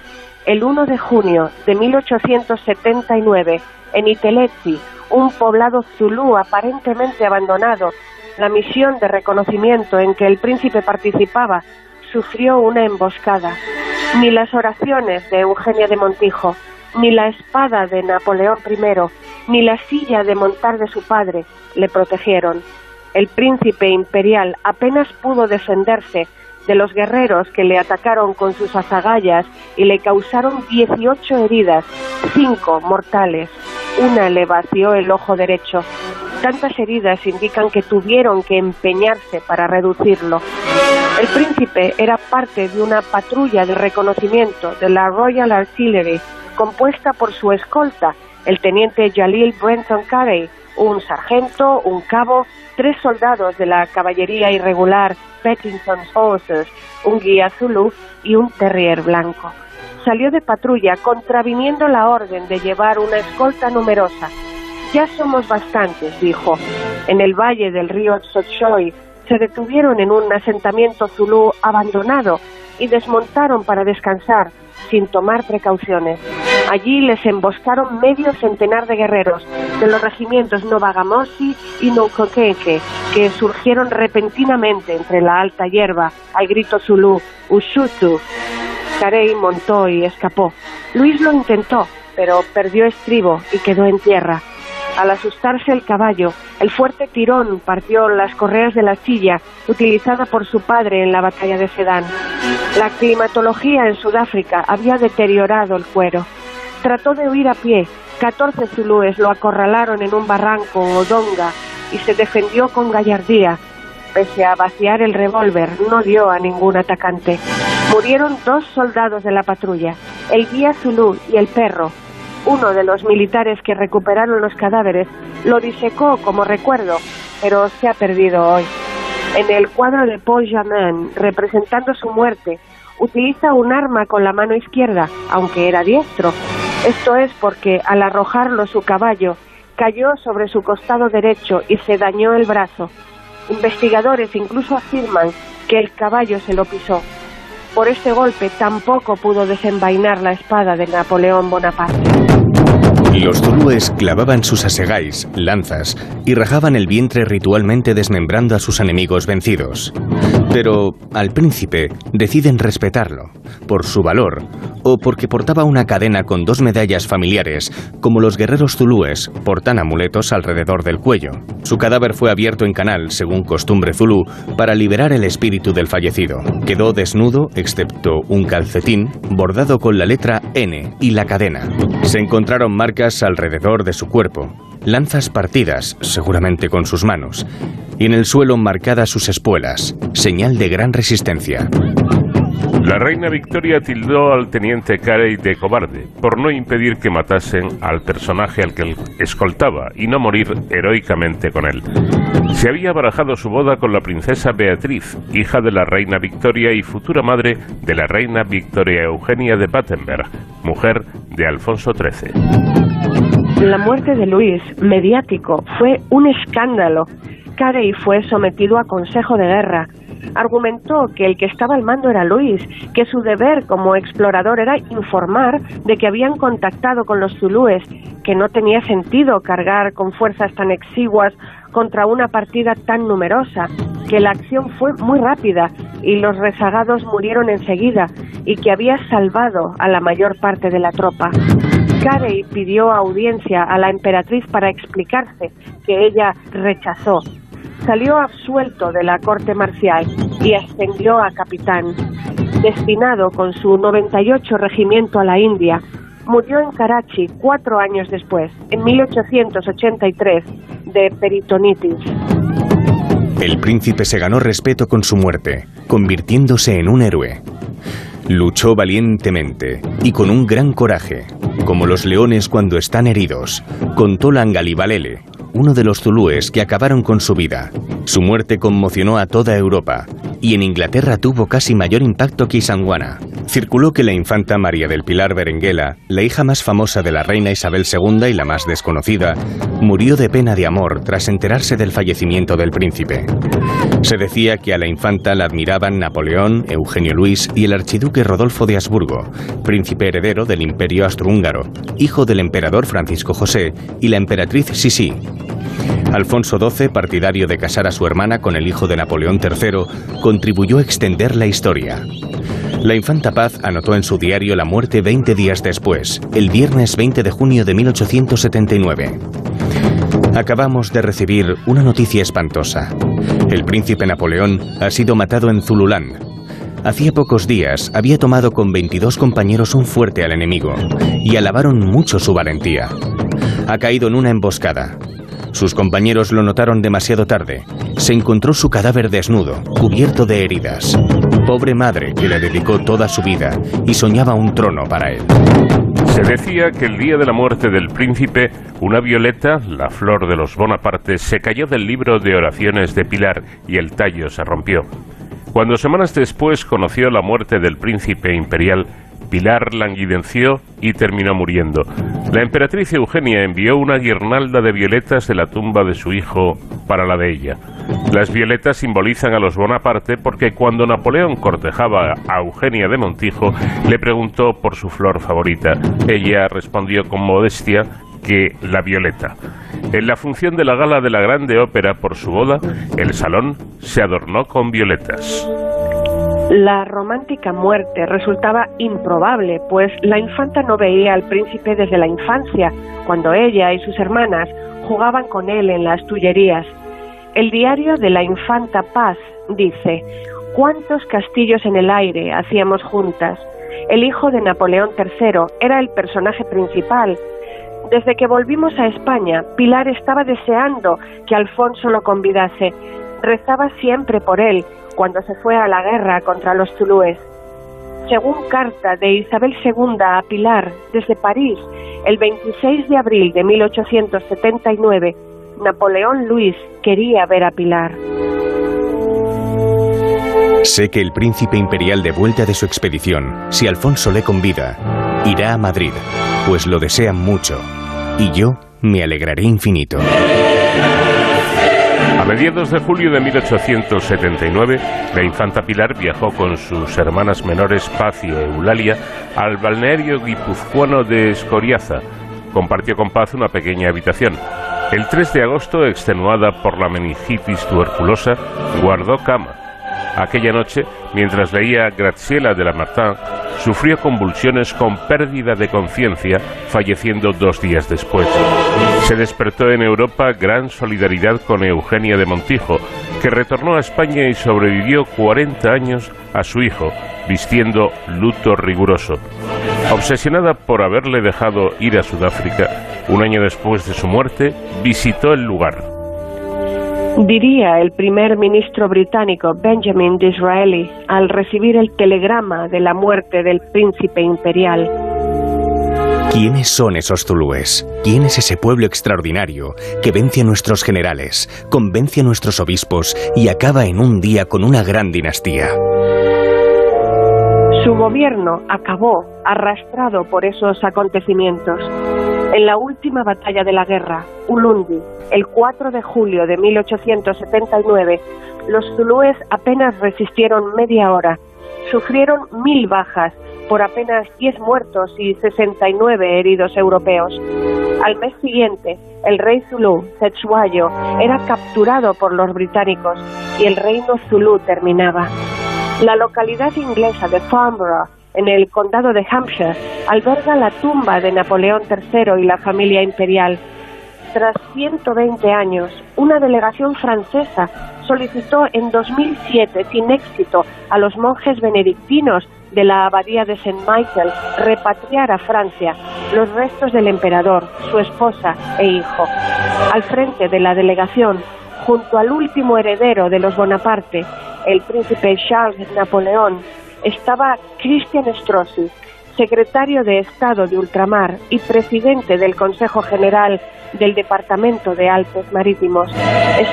El 1 de junio de 1879, en Itelezi, un poblado zulú aparentemente abandonado, la misión de reconocimiento en que el príncipe participaba sufrió una emboscada. Ni las oraciones de Eugenia de Montijo, ni la espada de Napoleón I, ni la silla de montar de su padre le protegieron. El príncipe imperial apenas pudo defenderse de los guerreros que le atacaron con sus azagallas y le causaron 18 heridas, cinco mortales. Una le vació el ojo derecho. Tantas heridas indican que tuvieron que empeñarse para reducirlo. El príncipe era parte de una patrulla de reconocimiento de la Royal Artillery, compuesta por su escolta, el teniente Jalil Brenton Carey, un sargento, un cabo, tres soldados de la caballería irregular Pettington Horses, un guía Zulu y un terrier blanco salió de patrulla contraviniendo la orden de llevar una escolta numerosa. Ya somos bastantes, dijo. En el valle del río Tsochoy se detuvieron en un asentamiento zulú abandonado y desmontaron para descansar, sin tomar precauciones. Allí les emboscaron medio centenar de guerreros de los regimientos Novagamosi y Noukokenke, que surgieron repentinamente entre la alta hierba al grito zulú, Ushutu, Carey montó y escapó. Luis lo intentó, pero perdió estribo y quedó en tierra. Al asustarse el caballo, el fuerte tirón partió las correas de la silla utilizada por su padre en la batalla de Sedán. La climatología en Sudáfrica había deteriorado el cuero. Trató de huir a pie. Catorce zulúes lo acorralaron en un barranco o donga y se defendió con gallardía, pese a vaciar el revólver, no dio a ningún atacante. Murieron dos soldados de la patrulla, el guía Zulu y el perro. Uno de los militares que recuperaron los cadáveres lo disecó como recuerdo, pero se ha perdido hoy. En el cuadro de Paul Jamin, representando su muerte, utiliza un arma con la mano izquierda, aunque era diestro. Esto es porque al arrojarlo su caballo, cayó sobre su costado derecho y se dañó el brazo. Investigadores incluso afirman que el caballo se lo pisó. Por este golpe tampoco pudo desenvainar la espada de Napoleón Bonaparte. Los zulúes clavaban sus asegais, lanzas, y rajaban el vientre ritualmente desmembrando a sus enemigos vencidos. Pero al príncipe deciden respetarlo, por su valor, o porque portaba una cadena con dos medallas familiares, como los guerreros zulúes portan amuletos alrededor del cuello. Su cadáver fue abierto en canal, según costumbre zulú, para liberar el espíritu del fallecido. Quedó desnudo, excepto un calcetín, bordado con la letra N y la cadena. Se encontraron marcas alrededor de su cuerpo, lanzas partidas, seguramente con sus manos, y en el suelo marcadas sus espuelas, señal de gran resistencia. La reina Victoria tildó al teniente Carey de cobarde por no impedir que matasen al personaje al que escoltaba y no morir heroicamente con él. Se había barajado su boda con la princesa Beatriz, hija de la reina Victoria y futura madre de la reina Victoria Eugenia de Battenberg, mujer de Alfonso XIII. La muerte de Luis, mediático, fue un escándalo. Carey fue sometido a consejo de guerra argumentó que el que estaba al mando era Luis, que su deber como explorador era informar de que habían contactado con los zulúes, que no tenía sentido cargar con fuerzas tan exiguas contra una partida tan numerosa, que la acción fue muy rápida y los rezagados murieron enseguida y que había salvado a la mayor parte de la tropa. Carey pidió audiencia a la emperatriz para explicarse, que ella rechazó salió absuelto de la corte marcial y ascendió a capitán. Destinado con su 98 regimiento a la India, murió en Karachi cuatro años después, en 1883, de peritonitis. El príncipe se ganó respeto con su muerte, convirtiéndose en un héroe. Luchó valientemente y con un gran coraje, como los leones cuando están heridos, contó Langalibalele, uno de los zulúes que acabaron con su vida. Su muerte conmocionó a toda Europa y en Inglaterra tuvo casi mayor impacto que Isanguana. Circuló que la infanta María del Pilar Berenguela, la hija más famosa de la reina Isabel II y la más desconocida, murió de pena de amor tras enterarse del fallecimiento del príncipe. Se decía que a la infanta la admiraban Napoleón, Eugenio Luis y el archiduque Rodolfo de Habsburgo, príncipe heredero del imperio austrohúngaro, hijo del emperador Francisco José y la emperatriz Sisi. Alfonso XII, partidario de casar a su hermana con el hijo de Napoleón III, contribuyó a extender la historia. La infanta Paz anotó en su diario la muerte 20 días después, el viernes 20 de junio de 1879. Acabamos de recibir una noticia espantosa. El príncipe Napoleón ha sido matado en Zululán. Hacía pocos días había tomado con 22 compañeros un fuerte al enemigo y alabaron mucho su valentía. Ha caído en una emboscada. Sus compañeros lo notaron demasiado tarde. Se encontró su cadáver desnudo, cubierto de heridas. Pobre madre que le dedicó toda su vida y soñaba un trono para él. Se decía que el día de la muerte del príncipe, una violeta, la flor de los Bonapartes, se cayó del libro de oraciones de Pilar y el tallo se rompió. Cuando semanas después conoció la muerte del príncipe imperial, Pilar languidenció y terminó muriendo. La emperatriz Eugenia envió una guirnalda de violetas de la tumba de su hijo para la de ella. Las violetas simbolizan a los Bonaparte porque cuando Napoleón cortejaba a Eugenia de Montijo, le preguntó por su flor favorita. Ella respondió con modestia que la violeta. En la función de la gala de la Grande Ópera por su boda, el salón se adornó con violetas. La romántica muerte resultaba improbable, pues la infanta no veía al príncipe desde la infancia, cuando ella y sus hermanas jugaban con él en las Tullerías. El diario de la infanta Paz dice, ¿cuántos castillos en el aire hacíamos juntas? El hijo de Napoleón III era el personaje principal. Desde que volvimos a España, Pilar estaba deseando que Alfonso lo convidase. Rezaba siempre por él cuando se fue a la guerra contra los zulúes. Según carta de Isabel II a Pilar desde París, el 26 de abril de 1879, Napoleón Luis quería ver a Pilar. Sé que el príncipe imperial de vuelta de su expedición, si Alfonso le convida, irá a Madrid, pues lo desean mucho, y yo me alegraré infinito. A mediados de julio de 1879, la infanta Pilar viajó con sus hermanas menores Paz y Eulalia al balneario guipuzcoano de Escoriaza. Compartió con Paz una pequeña habitación. El 3 de agosto, extenuada por la meningitis tuberculosa, guardó cama. Aquella noche, mientras leía Graziella de Lamartine, sufrió convulsiones con pérdida de conciencia, falleciendo dos días después. Se despertó en Europa gran solidaridad con Eugenia de Montijo, que retornó a España y sobrevivió 40 años a su hijo, vistiendo luto riguroso. Obsesionada por haberle dejado ir a Sudáfrica, un año después de su muerte, visitó el lugar Diría el primer ministro británico Benjamin Disraeli al recibir el telegrama de la muerte del príncipe imperial. ¿Quiénes son esos zulúes? ¿Quién es ese pueblo extraordinario que vence a nuestros generales, convence a nuestros obispos y acaba en un día con una gran dinastía? Su gobierno acabó arrastrado por esos acontecimientos. En la última batalla de la guerra, Ulundi, el 4 de julio de 1879, los zulúes apenas resistieron media hora. Sufrieron mil bajas por apenas 10 muertos y 69 heridos europeos. Al mes siguiente, el rey Zulú, Cetsuayo, era capturado por los británicos y el reino Zulú terminaba. La localidad inglesa de Farnborough, en el condado de Hampshire, alberga la tumba de Napoleón III y la familia imperial. Tras 120 años, una delegación francesa solicitó en 2007 sin éxito a los monjes benedictinos de la abadía de Saint Michael repatriar a Francia los restos del emperador, su esposa e hijo. Al frente de la delegación, junto al último heredero de los Bonaparte, el príncipe Charles Napoleón, estaba Christian Strozzi, secretario de Estado de Ultramar y presidente del Consejo General del Departamento de Alpes Marítimos.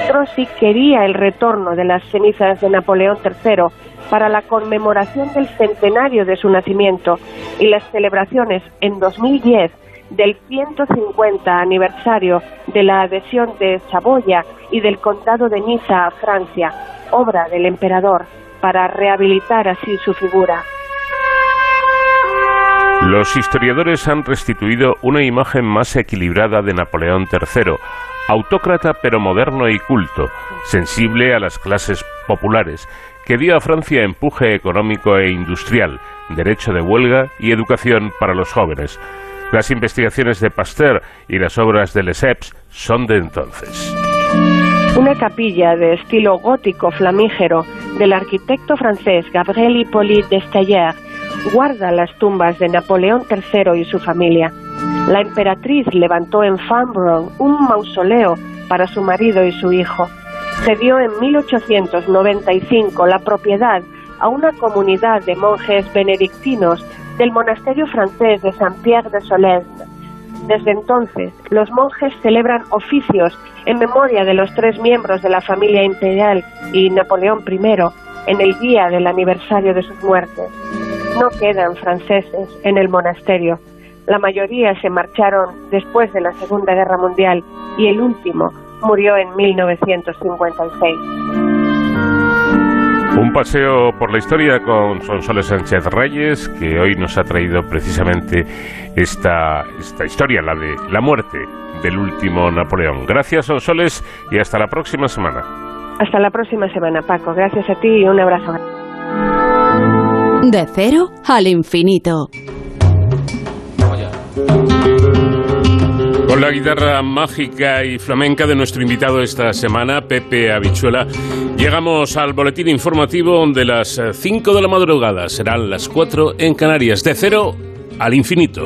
Strozzi quería el retorno de las cenizas de Napoleón III para la conmemoración del centenario de su nacimiento y las celebraciones en 2010 del 150 aniversario de la adhesión de Saboya y del condado de Niza a Francia, obra del emperador, para rehabilitar así su figura. Los historiadores han restituido una imagen más equilibrada de Napoleón III, autócrata pero moderno y culto, sensible a las clases populares, que dio a Francia empuje económico e industrial, derecho de huelga y educación para los jóvenes. Las investigaciones de Pasteur y las obras de Lesseps son de entonces. Una capilla de estilo gótico flamígero del arquitecto francés Gabriel Hippolyte Destaillers guarda las tumbas de Napoleón III y su familia. La emperatriz levantó en Farnborough un mausoleo para su marido y su hijo. Cedió en 1895 la propiedad a una comunidad de monjes benedictinos del monasterio francés de Saint-Pierre de Solesme. Desde entonces, los monjes celebran oficios en memoria de los tres miembros de la familia imperial y Napoleón I en el día del aniversario de sus muertes. No quedan franceses en el monasterio. La mayoría se marcharon después de la Segunda Guerra Mundial y el último murió en 1956. Un paseo por la historia con Sonsoles Sánchez Reyes, que hoy nos ha traído precisamente esta, esta historia, la de la muerte del último Napoleón. Gracias, Sonsoles, y hasta la próxima semana. Hasta la próxima semana, Paco. Gracias a ti y un abrazo. De cero al infinito. Con la guitarra mágica y flamenca de nuestro invitado esta semana, Pepe Habichuela, llegamos al boletín informativo de las 5 de la madrugada. Serán las 4 en Canarias, de cero al infinito.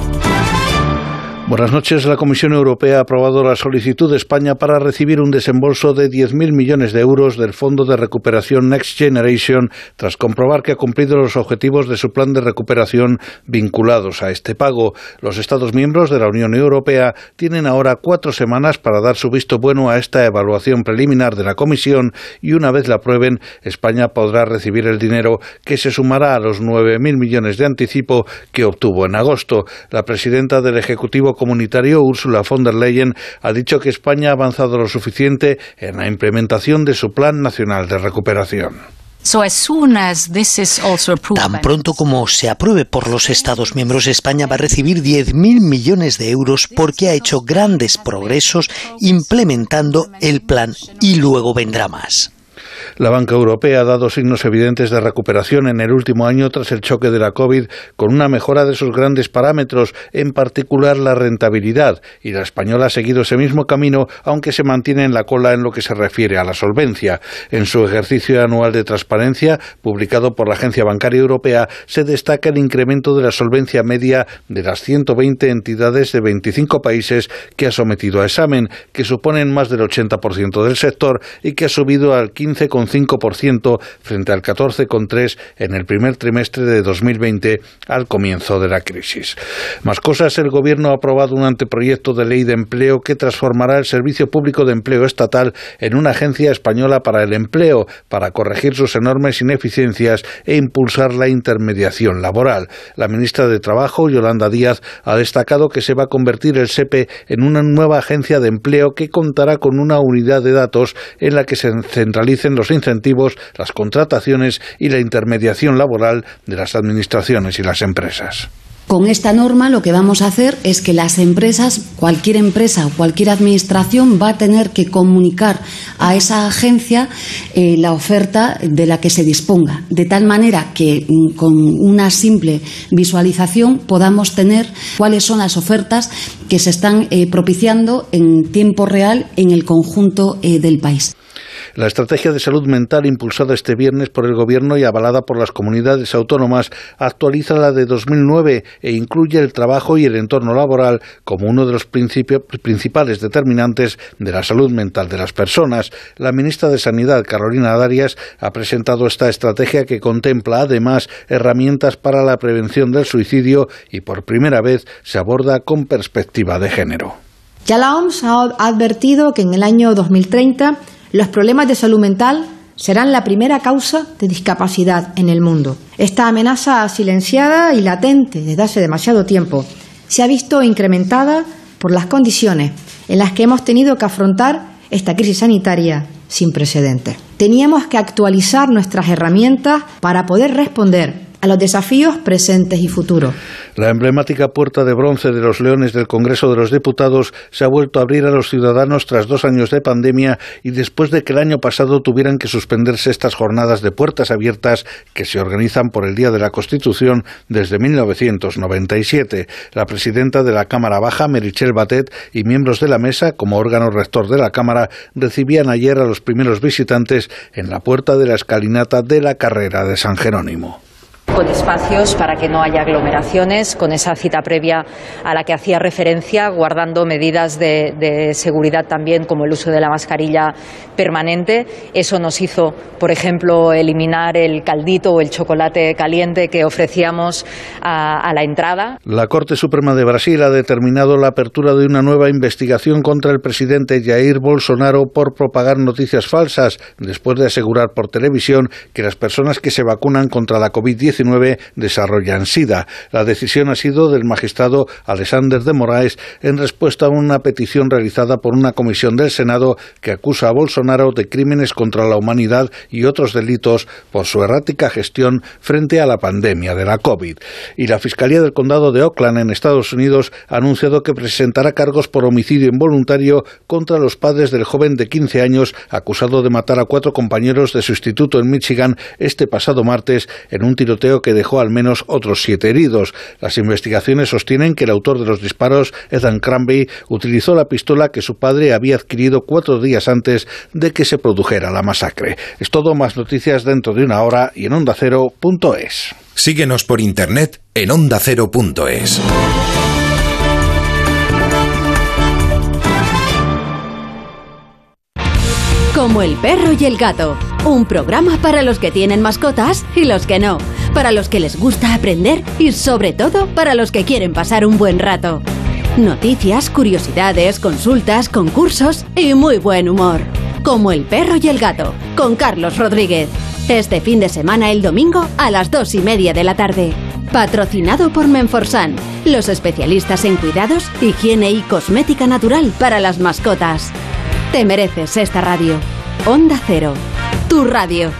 Buenas noches. La Comisión Europea ha aprobado la solicitud de España para recibir un desembolso de 10.000 millones de euros del Fondo de Recuperación Next Generation tras comprobar que ha cumplido los objetivos de su plan de recuperación vinculados a este pago. Los Estados miembros de la Unión Europea tienen ahora cuatro semanas para dar su visto bueno a esta evaluación preliminar de la Comisión y una vez la aprueben, España podrá recibir el dinero que se sumará a los 9.000 millones de anticipo que obtuvo en agosto. La presidenta del Ejecutivo comunitario, Ursula von der Leyen, ha dicho que España ha avanzado lo suficiente en la implementación de su Plan Nacional de Recuperación. Tan pronto como se apruebe por los Estados miembros, España va a recibir 10.000 millones de euros porque ha hecho grandes progresos implementando el plan y luego vendrá más. La banca europea ha dado signos evidentes de recuperación en el último año tras el choque de la COVID, con una mejora de sus grandes parámetros, en particular la rentabilidad, y la española ha seguido ese mismo camino, aunque se mantiene en la cola en lo que se refiere a la solvencia. En su ejercicio anual de transparencia, publicado por la Agencia Bancaria Europea, se destaca el incremento de la solvencia media de las 120 entidades de 25 países que ha sometido a examen, que suponen más del 80% del sector y que ha subido al 15 5% frente al 14,3% en el primer trimestre de 2020 al comienzo de la crisis. Más cosas, el Gobierno ha aprobado un anteproyecto de ley de empleo que transformará el Servicio Público de Empleo Estatal en una agencia española para el empleo, para corregir sus enormes ineficiencias e impulsar la intermediación laboral. La ministra de Trabajo, Yolanda Díaz, ha destacado que se va a convertir el SEPE en una nueva agencia de empleo que contará con una unidad de datos en la que se centralicen los incentivos, las contrataciones y la intermediación laboral de las administraciones y las empresas. Con esta norma lo que vamos a hacer es que las empresas, cualquier empresa o cualquier administración va a tener que comunicar a esa agencia eh, la oferta de la que se disponga, de tal manera que mm, con una simple visualización podamos tener cuáles son las ofertas que se están eh, propiciando en tiempo real en el conjunto eh, del país. La estrategia de salud mental impulsada este viernes por el Gobierno y avalada por las comunidades autónomas actualiza la de 2009 e incluye el trabajo y el entorno laboral como uno de los principales determinantes de la salud mental de las personas. La ministra de Sanidad, Carolina Darias, ha presentado esta estrategia que contempla además herramientas para la prevención del suicidio y por primera vez se aborda con perspectiva de género. Ya la OMS ha advertido que en el año 2030 los problemas de salud mental serán la primera causa de discapacidad en el mundo. Esta amenaza silenciada y latente desde hace demasiado tiempo se ha visto incrementada por las condiciones en las que hemos tenido que afrontar esta crisis sanitaria sin precedentes. Teníamos que actualizar nuestras herramientas para poder responder a los desafíos presentes y futuros. La emblemática puerta de bronce de los Leones del Congreso de los Diputados se ha vuelto a abrir a los ciudadanos tras dos años de pandemia y después de que el año pasado tuvieran que suspenderse estas jornadas de puertas abiertas que se organizan por el Día de la Constitución desde 1997. La presidenta de la Cámara Baja, Merichel Batet, y miembros de la mesa, como órgano rector de la Cámara, recibían ayer a los primeros visitantes en la puerta de la escalinata de la carrera de San Jerónimo con espacios para que no haya aglomeraciones, con esa cita previa a la que hacía referencia, guardando medidas de, seguridad también, como el uso de la mascarilla permanente. Eso nos hizo, por ejemplo, eliminar el caldito o el chocolate caliente que ofrecíamos a la entrada. La Corte Suprema de Brasil ha determinado la apertura de una nueva investigación contra el presidente Jair Bolsonaro por propagar noticias falsas, después de asegurar por televisión que las personas que se vacunan contra la COVID-19 desarrollan SIDA. La decisión ha sido del magistrado Alexander de Moraes en respuesta a una petición realizada por una comisión del Senado que acusa a Bolsonaro de crímenes contra la humanidad y otros delitos por su errática gestión frente a la pandemia de la COVID. Y la Fiscalía del Condado de Oakland en Estados Unidos ha anunciado que presentará cargos por homicidio involuntario contra los padres del joven de 15 años acusado de matar a cuatro compañeros de su instituto en Michigan este pasado martes en un tiroteo que dejó al menos otros siete heridos. Las investigaciones sostienen que el autor de los disparos, Ethan Cranby, utilizó la pistola que su padre había adquirido cuatro días antes de que se produjera la masacre. Es todo, más noticias dentro de una hora y en ondacero.es. Síguenos por internet en ondacero.es. Como el perro y el gato. Un programa para los que tienen mascotas y los que no. Para los que les gusta aprender y sobre todo para los que quieren pasar un buen rato. Noticias, curiosidades, consultas, concursos y muy buen humor. Como el perro y el gato, con Carlos Rodríguez. Este fin de semana el domingo a las dos y media de la tarde. Patrocinado por Menforsan, los especialistas en cuidados, higiene y cosmética natural para las mascotas. Te mereces esta radio. Onda Cero, tu radio.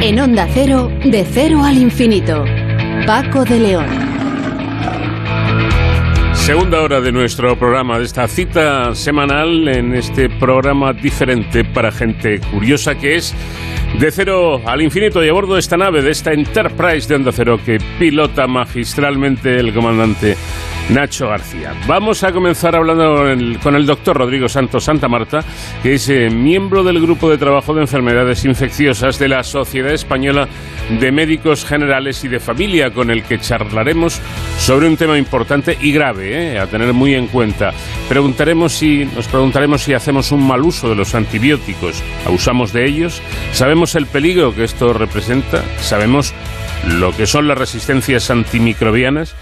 En Onda Cero, de cero al infinito. Paco de León. Segunda hora de nuestro programa, de esta cita semanal en este programa diferente para gente curiosa que es de cero al infinito. Y a bordo de esta nave, de esta Enterprise de Onda Cero que pilota magistralmente el comandante Nacho García. Vamos a comenzar hablando con el, doctor Rodrigo Santos Santa Marta, que es eh, miembro del Grupo de Trabajo de Enfermedades Infecciosas de la Sociedad Española de Médicos Generales y de Familia, con el que charlaremos sobre un tema importante y grave, eh, a tener muy en cuenta. Preguntaremos si, nos preguntaremos si hacemos un mal uso de los antibióticos, abusamos de ellos, sabemos el peligro que esto representa, sabemos lo que son las resistencias antimicrobianas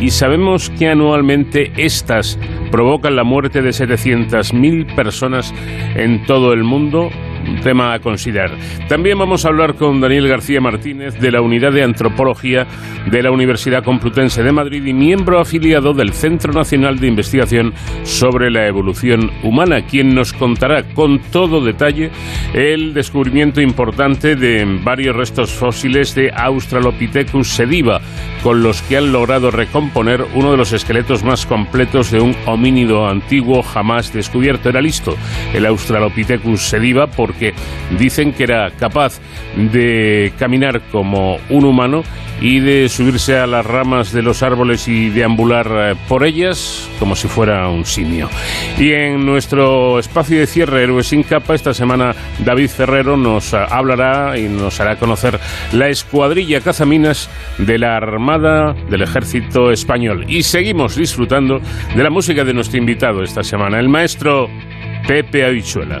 y sabemos que anualmente estas provocan la muerte de 700.000 personas en todo el mundo tema a considerar. También vamos a hablar con Daniel García Martínez de la Unidad de Antropología de la Universidad Complutense de Madrid y miembro afiliado del Centro Nacional de Investigación sobre la Evolución Humana, quien nos contará con todo detalle el descubrimiento importante de varios restos fósiles de Australopithecus sediva, con los que han logrado recomponer uno de los esqueletos más completos de un homínido antiguo jamás descubierto. Era listo el Australopithecus sediva por porque dicen que era capaz de caminar como un humano y de subirse a las ramas de los árboles y deambular eh, por ellas como si fuera un simio. Y en nuestro espacio de cierre Héroes sin capa, esta semana David Ferrero nos hablará y nos hará conocer la escuadrilla cazaminas de la Armada del Ejército Español. Y seguimos disfrutando de la música de nuestro invitado esta semana, el maestro Pepe Habichuela.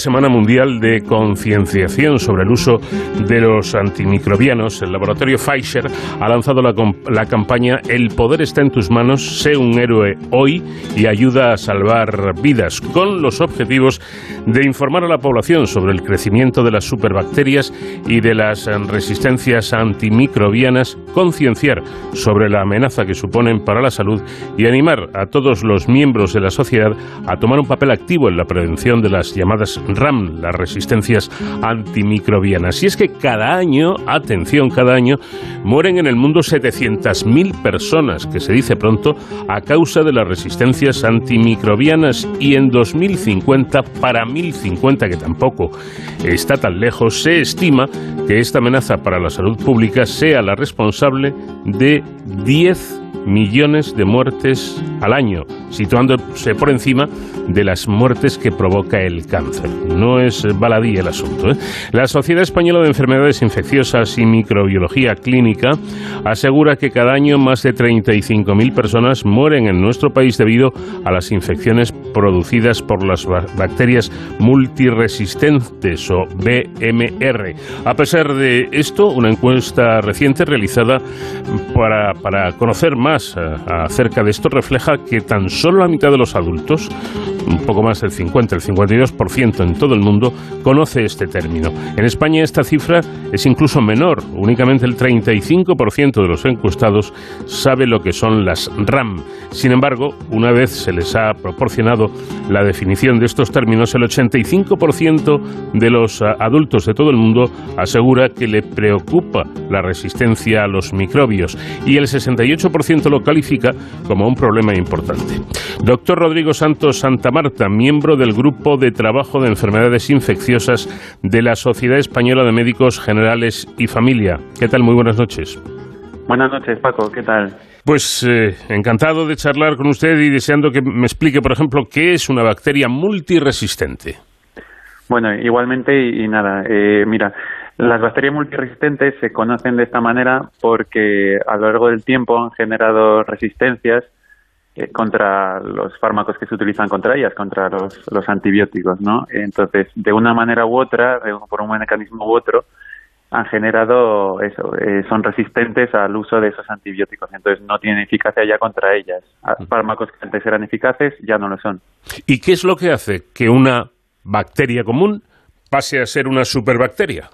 Semana Mundial de Concienciación sobre el uso de los antimicrobianos, el laboratorio Pfizer ha lanzado la, la, campaña El poder está en tus manos, sé un héroe hoy y ayuda a salvar vidas, con los objetivos de informar a la población sobre el crecimiento de las superbacterias y de las resistencias antimicrobianas, concienciar sobre la amenaza que suponen para la salud y animar a todos los miembros de la sociedad a tomar un papel activo en la prevención de las llamadas RAM, las resistencias antimicrobianas. Y es que cada año, atención, cada año, mueren en el mundo 700.000 personas, que se dice pronto, a causa de las resistencias antimicrobianas. Y en 2050, para 1050, que tampoco está tan lejos, se estima que esta amenaza para la salud pública sea la responsable de 10 millones de muertes al año, situándose por encima de las muertes que provoca el cáncer. No es baladí el asunto. ¿eh? La Sociedad Española de Enfermedades Infecciosas y Microbiología Clínica asegura que cada año más de 35.000 personas mueren en nuestro país debido a las infecciones producidas por las bacterias multiresistentes o BMR. A pesar de esto, una encuesta reciente realizada para, para conocer más eh, acerca de esto refleja que tan solo la mitad de los adultos un poco más del 50, el 52% en todo el mundo conoce este término. En España esta cifra es incluso menor, únicamente el 35% de los encuestados sabe lo que son las RAM. Sin embargo, una vez se les ha proporcionado la definición de estos términos, el 85% de los adultos de todo el mundo asegura que le preocupa la resistencia a los microbios y el 68% lo califica como un problema importante. Doctor Rodrigo Santos Santa Marta, miembro del Grupo de Trabajo de Enfermedades Infecciosas de la Sociedad Española de Médicos Generales y Familia. ¿Qué tal? Muy buenas noches. Buenas noches, Paco. ¿Qué tal? Pues eh, encantado de charlar con usted y deseando que me explique, por ejemplo, qué es una bacteria multiresistente. Bueno, igualmente y, nada, eh, mira, las bacterias multiresistentes se conocen de esta manera porque a lo largo del tiempo han generado resistencias eh, contra los fármacos que se utilizan contra ellas, contra los, los antibióticos, ¿no? Entonces, de una manera u otra, por un mecanismo u otro, han generado eso, eh, son resistentes al uso de esos antibióticos, entonces no tienen eficacia ya contra ellas. Fármacos que antes eran eficaces ya no lo son. ¿Y qué es lo que hace que una bacteria común pase a ser una superbacteria?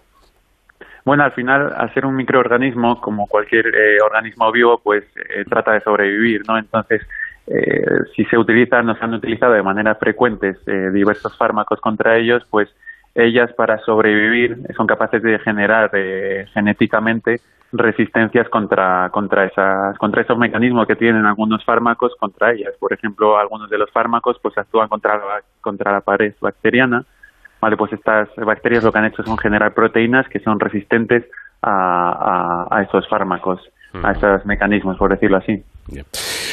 Bueno, al final, al ser un microorganismo, como cualquier eh, organismo vivo, pues trata de sobrevivir, ¿no? Entonces, eh, si se utilizan, nos han utilizado de manera frecuente eh, diversos fármacos contra ellos, pues ellas para sobrevivir son capaces de generar eh, genéticamente resistencias contra contra esas contra esos mecanismos que tienen algunos fármacos contra ellas. Por ejemplo, algunos de los fármacos pues actúan contra contra la pared bacteriana. Vale, pues estas bacterias lo que han hecho son generar proteínas que son resistentes a, a esos fármacos a esos mecanismos, por decirlo así.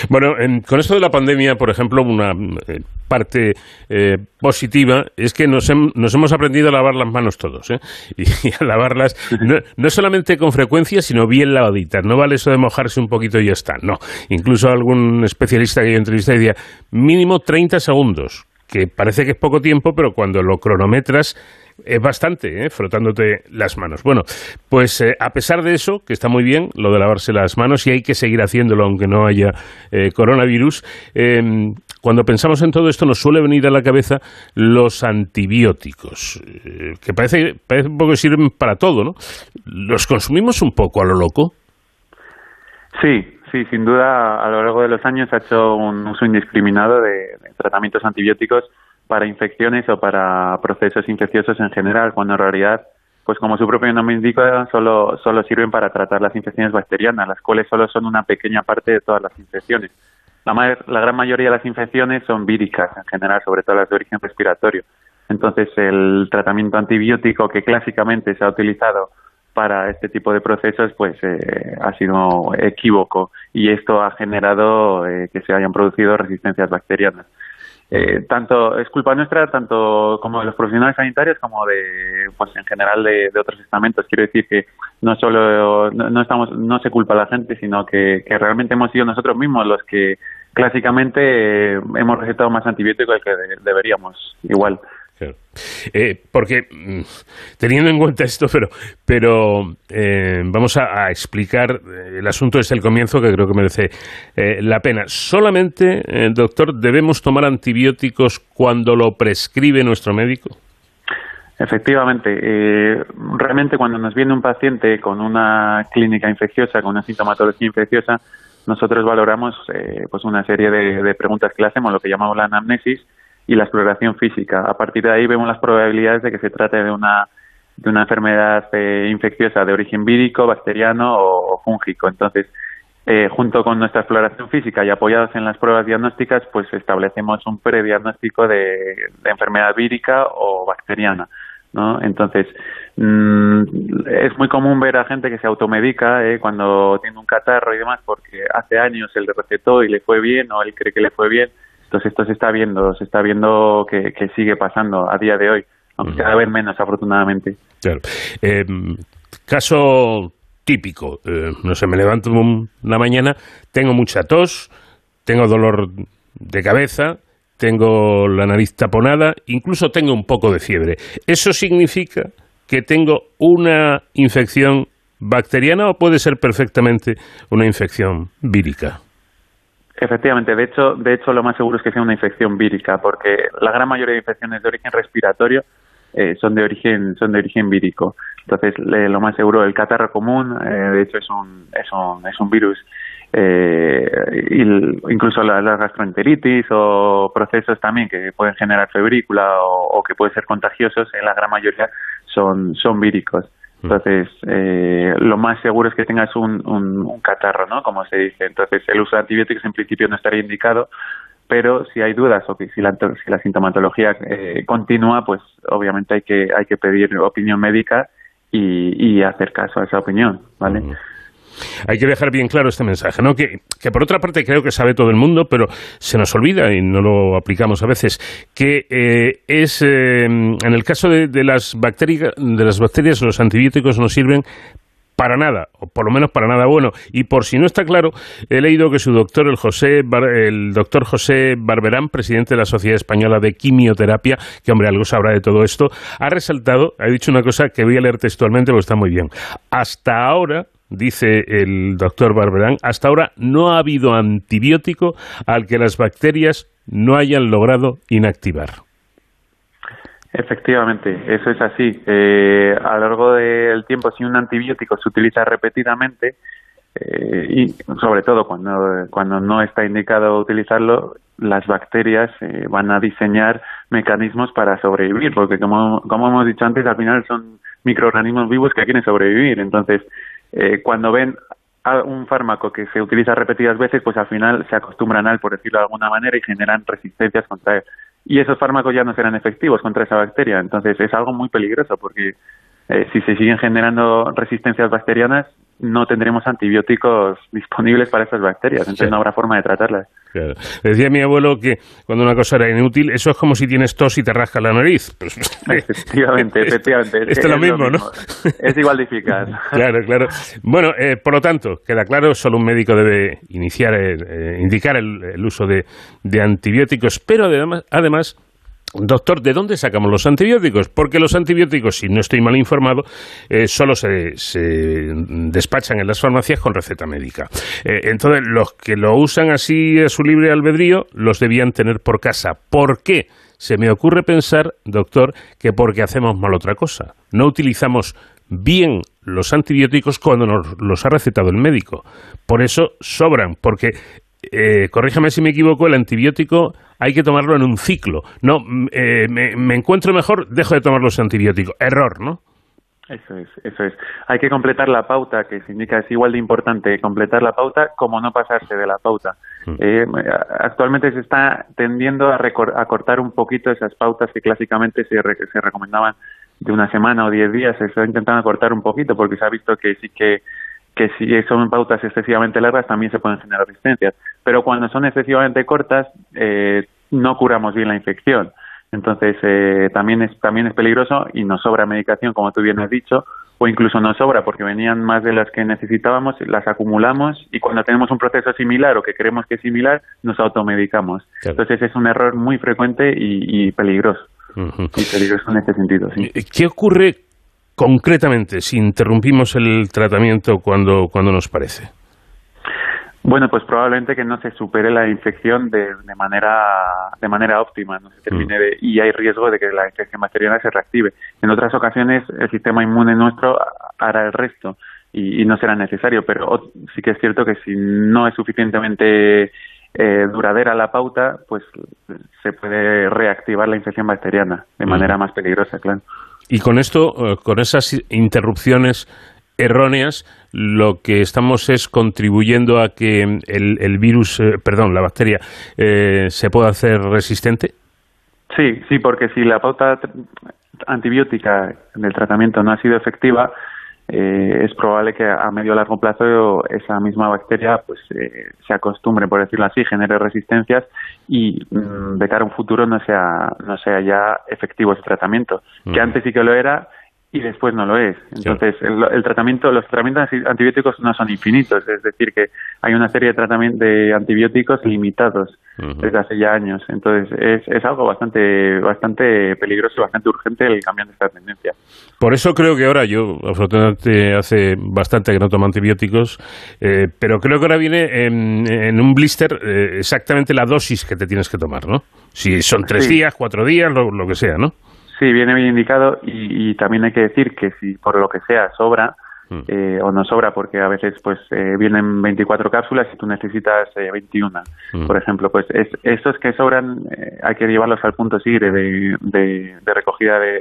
Bueno, con esto de la pandemia, por ejemplo, una eh, parte eh, positiva es que nos, hemos aprendido a lavar las manos todos. ¿eh? [laughs] Y, a lavarlas no, solamente con frecuencia, sino bien lavaditas. No vale eso de mojarse un poquito y ya está. No. Incluso algún especialista que yo entrevisté decía mínimo 30 segundos, que parece que es poco tiempo, pero cuando lo cronometras es bastante, ¿eh? frotándote las manos. Bueno, pues eh, a pesar de eso, que está muy bien, lo de lavarse las manos, y hay que seguir haciéndolo aunque no haya eh, coronavirus, em, cuando pensamos en todo esto nos suele venir a la cabeza los antibióticos, que parece, parece un poco que sirven para todo, ¿no? ¿Los consumimos un poco a lo loco? Sí, sí, sin duda a lo largo de los años ha hecho un uso indiscriminado de tratamientos antibióticos para infecciones o para procesos infecciosos en general, cuando en realidad, pues como su propio nombre indica, solo, solo sirven para tratar las infecciones bacterianas, las cuales solo son una pequeña parte de todas las infecciones. La, la gran mayoría de las infecciones son víricas en general, sobre todo las de origen respiratorio. Entonces, el tratamiento antibiótico que clásicamente se ha utilizado para este tipo de procesos, pues eh, ha sido equívoco y esto ha generado eh, que se hayan producido resistencias bacterianas. Eh, tanto es culpa nuestra tanto como de los profesionales sanitarios como de pues en general de, otros estamentos quiero decir que no solo no, estamos no se culpa a la gente sino que, realmente hemos sido nosotros mismos los que clásicamente eh, hemos recetado más antibióticos del que deberíamos igual eh, porque, mm, teniendo en cuenta esto, pero, pero eh, vamos a, explicar eh, el asunto desde el comienzo que creo que merece la pena. Solamente, doctor, debemos tomar antibióticos cuando lo prescribe nuestro médico. Efectivamente, realmente cuando nos viene un paciente con una clínica infecciosa, con una sintomatología infecciosa, nosotros valoramos pues una serie de, de preguntas que le hacemos, lo que llamamos la anamnesis, y la exploración física. A partir de ahí vemos las probabilidades de que se trate de una de una enfermedad eh, infecciosa de origen vírico, bacteriano o, fúngico. Entonces, eh, junto con nuestra exploración física y apoyados en las pruebas diagnósticas, pues establecemos un prediagnóstico de, de enfermedad vírica o bacteriana. ¿no? Entonces, mm, es muy común ver a gente que se automedica eh, cuando tiene un catarro y demás, porque hace años él recetó y le fue bien o él cree que le fue bien. Entonces, esto se está viendo, se está viendo que, que sigue pasando a día de hoy aunque cada vez menos, afortunadamente. Claro. Eh, caso típico, eh, no sé, me levanto una mañana, tengo mucha tos, tengo dolor de cabeza, tengo la nariz taponada, incluso tengo un poco de fiebre. ¿Eso significa que tengo una infección bacteriana o puede ser perfectamente una infección vírica? Efectivamente, de hecho, de hecho lo más seguro es que sea una infección vírica, porque la gran mayoría de infecciones de origen respiratorio eh, son de origen son de origen vírico. Entonces, lo más seguro, el catarro común, eh, de hecho, es un, es un, es un virus. Eh, incluso la, gastroenteritis o procesos también que pueden generar febrícula o, que pueden ser contagiosos, en la gran mayoría son, son víricos. Entonces, eh, lo más seguro es que tengas un, un, catarro, ¿no? Como se dice. Entonces, el uso de antibióticos en principio no estaría indicado, pero si hay dudas o que si la, si la sintomatología eh, continúa, pues obviamente hay que, hay que pedir opinión médica y, hacer caso a esa opinión, ¿vale? Hay que dejar bien claro este mensaje, ¿no? Que, que, por otra parte creo que sabe todo el mundo, pero se nos olvida y no lo aplicamos a veces, que eh, es eh, en el caso de, las bacterias, de las bacterias los antibióticos nos sirven para nada, o por lo menos para nada bueno. Y por si no está claro, he leído que su doctor, el, José el doctor José Barberán, presidente de la Sociedad Española de Quimioterapia, que hombre, algo sabrá de todo esto, ha resaltado, ha dicho una cosa que voy a leer textualmente porque está muy bien. Hasta ahora, dice el doctor Barberán, hasta ahora no ha habido antibiótico al que las bacterias no hayan logrado inactivar. Efectivamente, eso es así. Eh, a lo largo del tiempo, si un antibiótico se utiliza repetidamente, eh, y sobre todo cuando, cuando no está indicado utilizarlo, las bacterias eh, van a diseñar mecanismos para sobrevivir, porque como, como hemos dicho antes, al final son microorganismos vivos que quieren sobrevivir. Entonces, eh, cuando ven a un fármaco que se utiliza repetidas veces, pues al final se acostumbran a él, por decirlo de alguna manera, y generan resistencias contra él y esos fármacos ya no serán efectivos contra esa bacteria. Entonces es algo muy peligroso porque eh, si se siguen generando resistencias bacterianas, no tendremos antibióticos disponibles para esas bacterias, entonces no habrá forma de tratarlas. Decía mi abuelo que cuando una cosa era inútil, eso es como si tienes tos y te rasca la nariz. [laughs] Efectivamente, efectivamente. Esto es, lo mismo, ¿no? Es igual de eficaz. [laughs] claro, claro. Bueno, eh, por lo tanto, queda claro, solo un médico debe iniciar, eh, indicar el, uso de, de antibióticos, pero además, además Doctor, ¿de dónde sacamos los antibióticos? Porque los antibióticos, si no estoy mal informado, eh, solo se, despachan en las farmacias con receta médica. Eh, entonces, los que lo usan así a su libre albedrío, los debían tener por casa. ¿Por qué? Se me ocurre pensar, doctor, que porque hacemos mal otra cosa. No utilizamos bien los antibióticos cuando nos los ha recetado el médico. Por eso sobran, porque, eh, corríjame si me equivoco, el antibiótico hay que tomarlo en un ciclo. No, eh, me, encuentro mejor, dejo de tomar los antibióticos. Error, ¿no? Eso es, eso es. Hay que completar la pauta, que se indica es igual de importante completar la pauta como no pasarse de la pauta. Mm. Eh, actualmente se está tendiendo a, a, cortar un poquito esas pautas que clásicamente se, se recomendaban de una semana o diez días. Se está intentando cortar un poquito porque se ha visto que sí que que si son pautas excesivamente largas también se pueden generar resistencias. Pero cuando son excesivamente cortas, eh, no curamos bien la infección. Entonces, eh, también, es, también es peligroso y nos sobra medicación, como tú bien has dicho, o incluso nos sobra porque venían más de las que necesitábamos, las acumulamos y cuando tenemos un proceso similar o que creemos que es similar, nos automedicamos. Entonces, es un error muy frecuente y, peligroso. Y peligroso en este sentido, sí. ¿Qué ocurre concretamente si interrumpimos el tratamiento cuando, cuando nos parece? Bueno, pues probablemente que no se supere la infección de, de manera de manera óptima, no se termine de, y hay riesgo de que la infección bacteriana se reactive. En otras ocasiones el sistema inmune nuestro hará el resto y, no será necesario, pero sí que es cierto que si no es suficientemente eh, duradera la pauta, pues se puede reactivar la infección bacteriana de manera más peligrosa, claro. Y con esto, eh, con esas interrupciones erróneas, lo que estamos es contribuyendo a que el, virus, eh, perdón, la bacteria, se pueda hacer resistente. Sí, sí, porque si la pauta antibiótica del tratamiento no ha sido efectiva, eh, es probable que a medio o largo plazo esa misma bacteria pues eh, se acostumbre, por decirlo así, genere resistencias y mm, de cara a un futuro no sea, no sea ya efectivo ese tratamiento, que antes sí que lo era y después no lo es. Entonces, el, tratamiento, los tratamientos antibióticos no son infinitos, es decir, que hay una serie de tratamientos de antibióticos limitados desde hace ya años. Entonces, es, es algo bastante bastante peligroso y bastante urgente el cambio de esta tendencia. Por eso creo que ahora yo, afortunadamente, hace bastante que no tomo antibióticos, eh, pero creo que ahora viene en, un blister eh, exactamente la dosis que te tienes que tomar, ¿no? Si son tres días, cuatro días, lo, lo que sea, ¿no? Sí, viene bien indicado y, también hay que decir que si por lo que sea sobra mm. eh, o no sobra porque a veces pues eh, vienen 24 cápsulas y tú necesitas 21, eh, mm. por ejemplo, pues es, esos que sobran hay que llevarlos al punto SIGRE de, de, recogida de,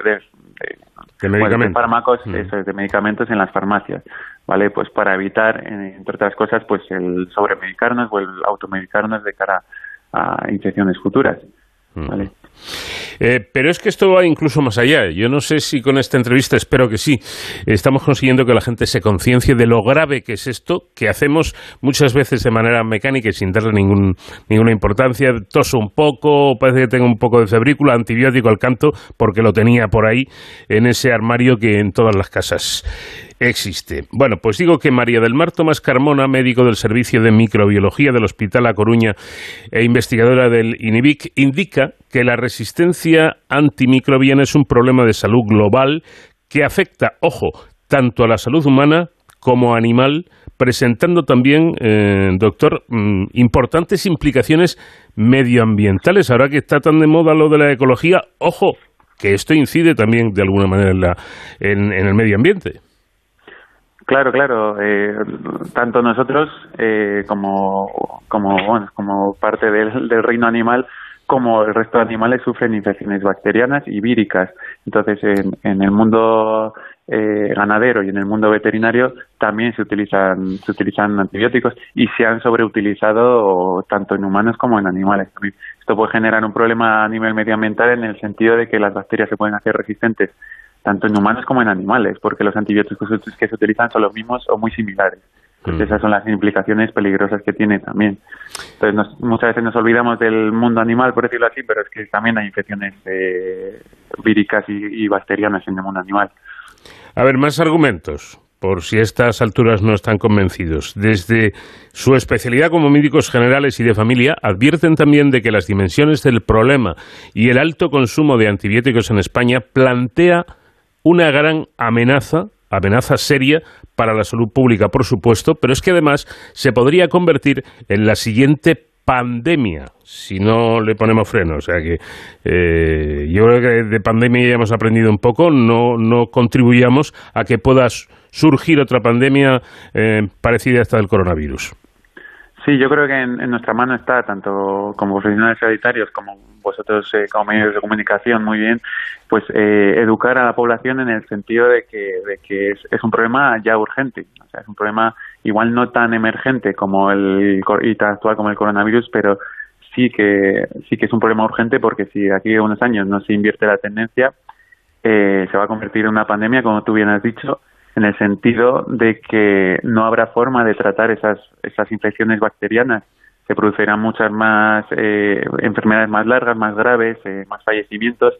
de, medicamentos. fármacos, mm. de medicamentos en las farmacias, ¿vale? Pues para evitar, entre otras cosas, pues el sobremedicarnos o el automedicarnos de cara a infecciones futuras, ¿vale? Eh, pero es que esto va incluso más allá. Yo no sé si con esta entrevista, espero que sí, estamos consiguiendo que la gente se conciencie de lo grave que es esto, que hacemos muchas veces de manera mecánica y sin darle ningún, ninguna importancia. Toso un poco, parece que tengo un poco de febrícula, antibiótico al canto, porque lo tenía por ahí en ese armario que en todas las casas existe. Bueno, pues digo que María del Mar Tomás Carmona, médico del Servicio de Microbiología del Hospital A Coruña e investigadora del INIVIC, indica que la resistencia antimicrobiana es un problema de salud global que afecta, ojo, tanto a la salud humana como animal, presentando también, eh, doctor, mm, importantes implicaciones medioambientales. Ahora que está tan de moda lo de la ecología, ojo, que esto incide también de alguna manera en el medio ambiente. Claro, claro. Eh, tanto nosotros eh, como, como, bueno, como parte del, reino animal, como el resto de animales sufren infecciones bacterianas y víricas. Entonces, en, en el mundo eh, ganadero y en el mundo veterinario también se utilizan, se utilizan antibióticos y se han sobreutilizado tanto en humanos como en animales. Esto puede generar un problema a nivel medioambiental en el sentido de que las bacterias se pueden hacer resistentes tanto en humanos como en animales, porque los antibióticos que se utilizan son los mismos o muy similares. Pues esas son las implicaciones peligrosas que tiene también. Entonces, muchas veces nos olvidamos del mundo animal, por decirlo así, pero es que también hay infecciones eh, víricas y, bacterianas en el mundo animal. A ver, más argumentos, por si a estas alturas no están convencidos. Desde su especialidad como médicos generales y de familia, advierten también de que las dimensiones del problema y el alto consumo de antibióticos en España plantea una gran amenaza, amenaza seria para la salud pública, por supuesto, pero es que además se podría convertir en la siguiente pandemia si no le ponemos freno. O sea que eh, yo creo que de pandemia ya hemos aprendido un poco, no, no contribuyamos a que pueda surgir otra pandemia eh, parecida a esta del coronavirus. Sí, yo creo que en, nuestra mano está, tanto como profesionales sanitarios como vosotros eh, como medios de comunicación, muy bien, pues eh, educar a la población en el sentido de que, de que es, un problema ya urgente. O sea, es un problema igual no tan emergente como el y tan actual como el coronavirus, pero sí que sí que es un problema urgente porque si aquí a unos años no se invierte la tendencia, eh, se va a convertir en una pandemia, como tú bien has dicho, en el sentido de que no habrá forma de tratar esas, esas infecciones bacterianas. Se producirán muchas más eh, enfermedades más largas, más graves, eh, más fallecimientos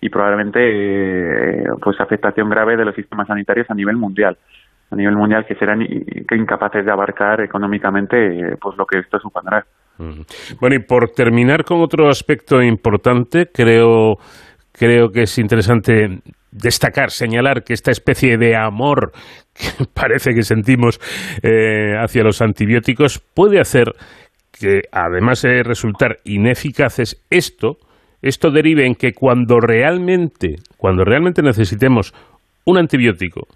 y probablemente eh, pues afectación grave de los sistemas sanitarios a nivel mundial a nivel mundial que serán incapaces de abarcar económicamente pues lo que esto supondrá. Bueno, y por terminar con otro aspecto importante, creo creo que es interesante destacar, señalar que esta especie de amor que [laughs] parece que sentimos eh, hacia los antibióticos puede hacer que, además de resultar ineficaces, esto, esto derive en que cuando realmente, cuando realmente necesitemos un antibiótico,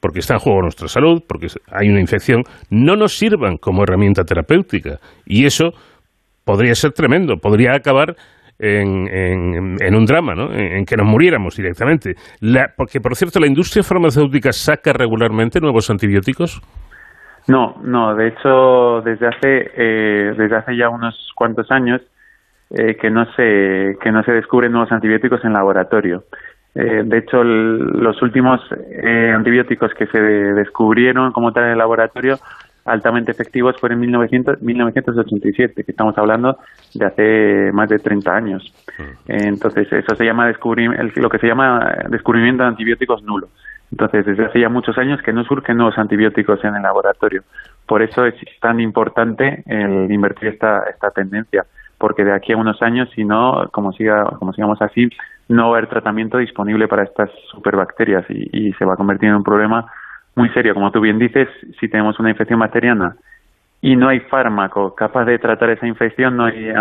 porque está en juego nuestra salud, porque hay una infección, no nos sirvan como herramienta terapéutica. Y eso podría ser tremendo, podría acabar en, un drama, ¿no? en, que nos muriéramos directamente. porque, por cierto, ¿la industria farmacéutica saca regularmente nuevos antibióticos? No, no. De hecho, desde hace, eh, desde hace ya unos cuantos años eh, que, no se, que no se descubren nuevos antibióticos en laboratorio. Eh, de hecho, los últimos antibióticos que se descubrieron como tal en el laboratorio altamente efectivos fueron en 1900, 1987, que estamos hablando de hace más de 30 años. Entonces, eso se llama descubrir, lo que se llama descubrimiento de antibióticos nulos. Entonces, desde hace ya muchos años que no surgen nuevos antibióticos en el laboratorio. Por eso es tan importante el invertir esta, esta tendencia, porque de aquí a unos años, si no, como, siga, como sigamos así, no va a haber tratamiento disponible para estas superbacterias y, y se va a convertir en un problema muy serio. Como tú bien dices, si tenemos una infección bacteriana y no hay fármaco capaz de tratar esa infección, no hay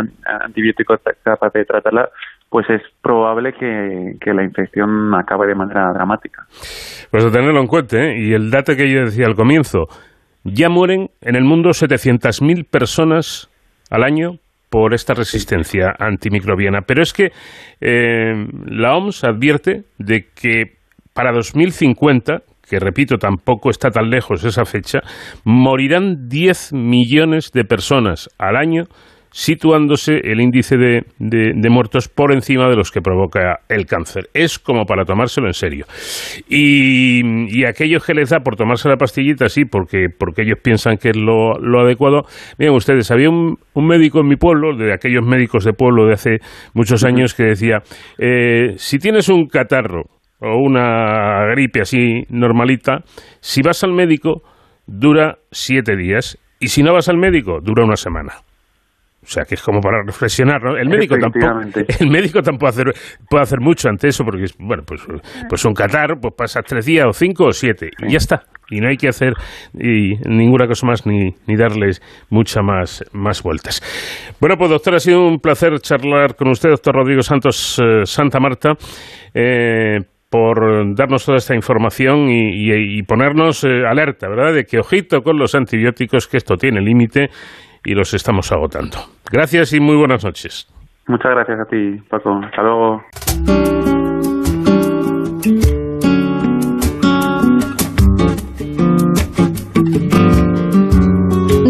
antibiótico capaz de tratarla, pues es probable que, la infección acabe de manera dramática. Pues a tenerlo en cuenta, ¿eh? y el dato que yo decía al comienzo, ya mueren en el mundo 700.000 personas al año por esta resistencia antimicrobiana. Pero es que eh, la OMS advierte de que para 2050 que repito, tampoco está tan lejos esa fecha, morirán 10 millones de personas al año situándose el índice de, de, muertos por encima de los que provoca el cáncer. Es como para tomárselo en serio. Y, y aquellos que les da por tomarse la pastillita, sí, porque, porque ellos piensan que es lo, adecuado. Miren ustedes, había un, un, médico en mi pueblo, de aquellos médicos de pueblo de hace muchos años, que decía, eh, si tienes un catarro, o una gripe así normalita, si vas al médico dura siete días y si no vas al médico dura una semana. O sea, que es como para reflexionar, ¿no? El médico tampoco, el médico tampoco puede hacer mucho ante eso, porque, bueno, pues, pues un catar, pues pasa tres días o cinco o siete, y ya está. Y no hay que hacer y ninguna cosa más ni, ni darles muchas más, más vueltas. Bueno, pues doctor, ha sido un placer charlar con usted, doctor Rodrigo Santos eh, Santa Marta. Eh, por darnos toda esta información y, ponernos eh, alerta, ¿verdad? De que ojito con los antibióticos, que esto tiene límite y los estamos agotando. Gracias y muy buenas noches. Muchas gracias a ti, Paco. Hasta luego.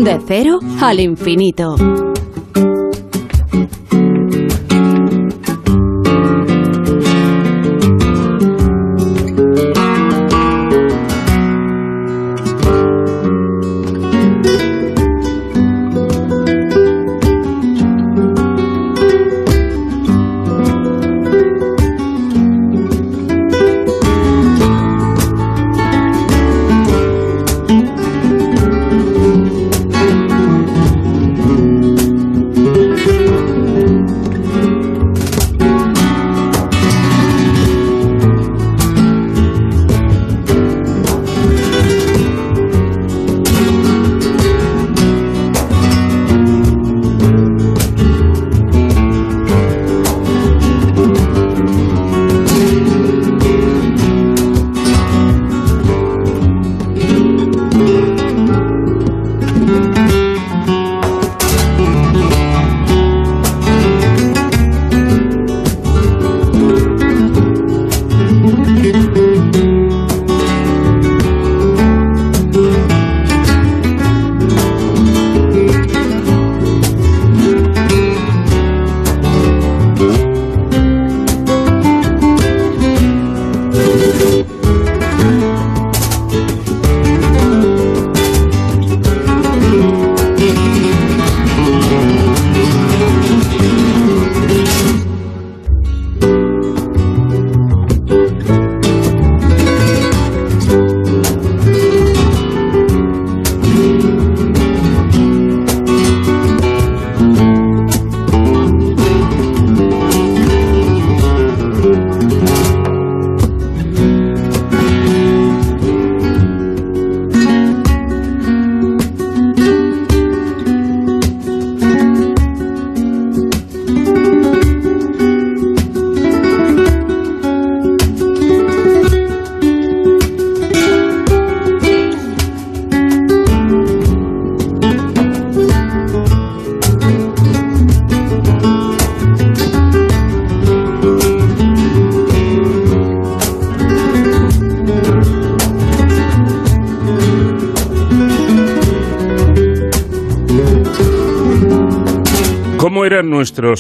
De cero al infinito.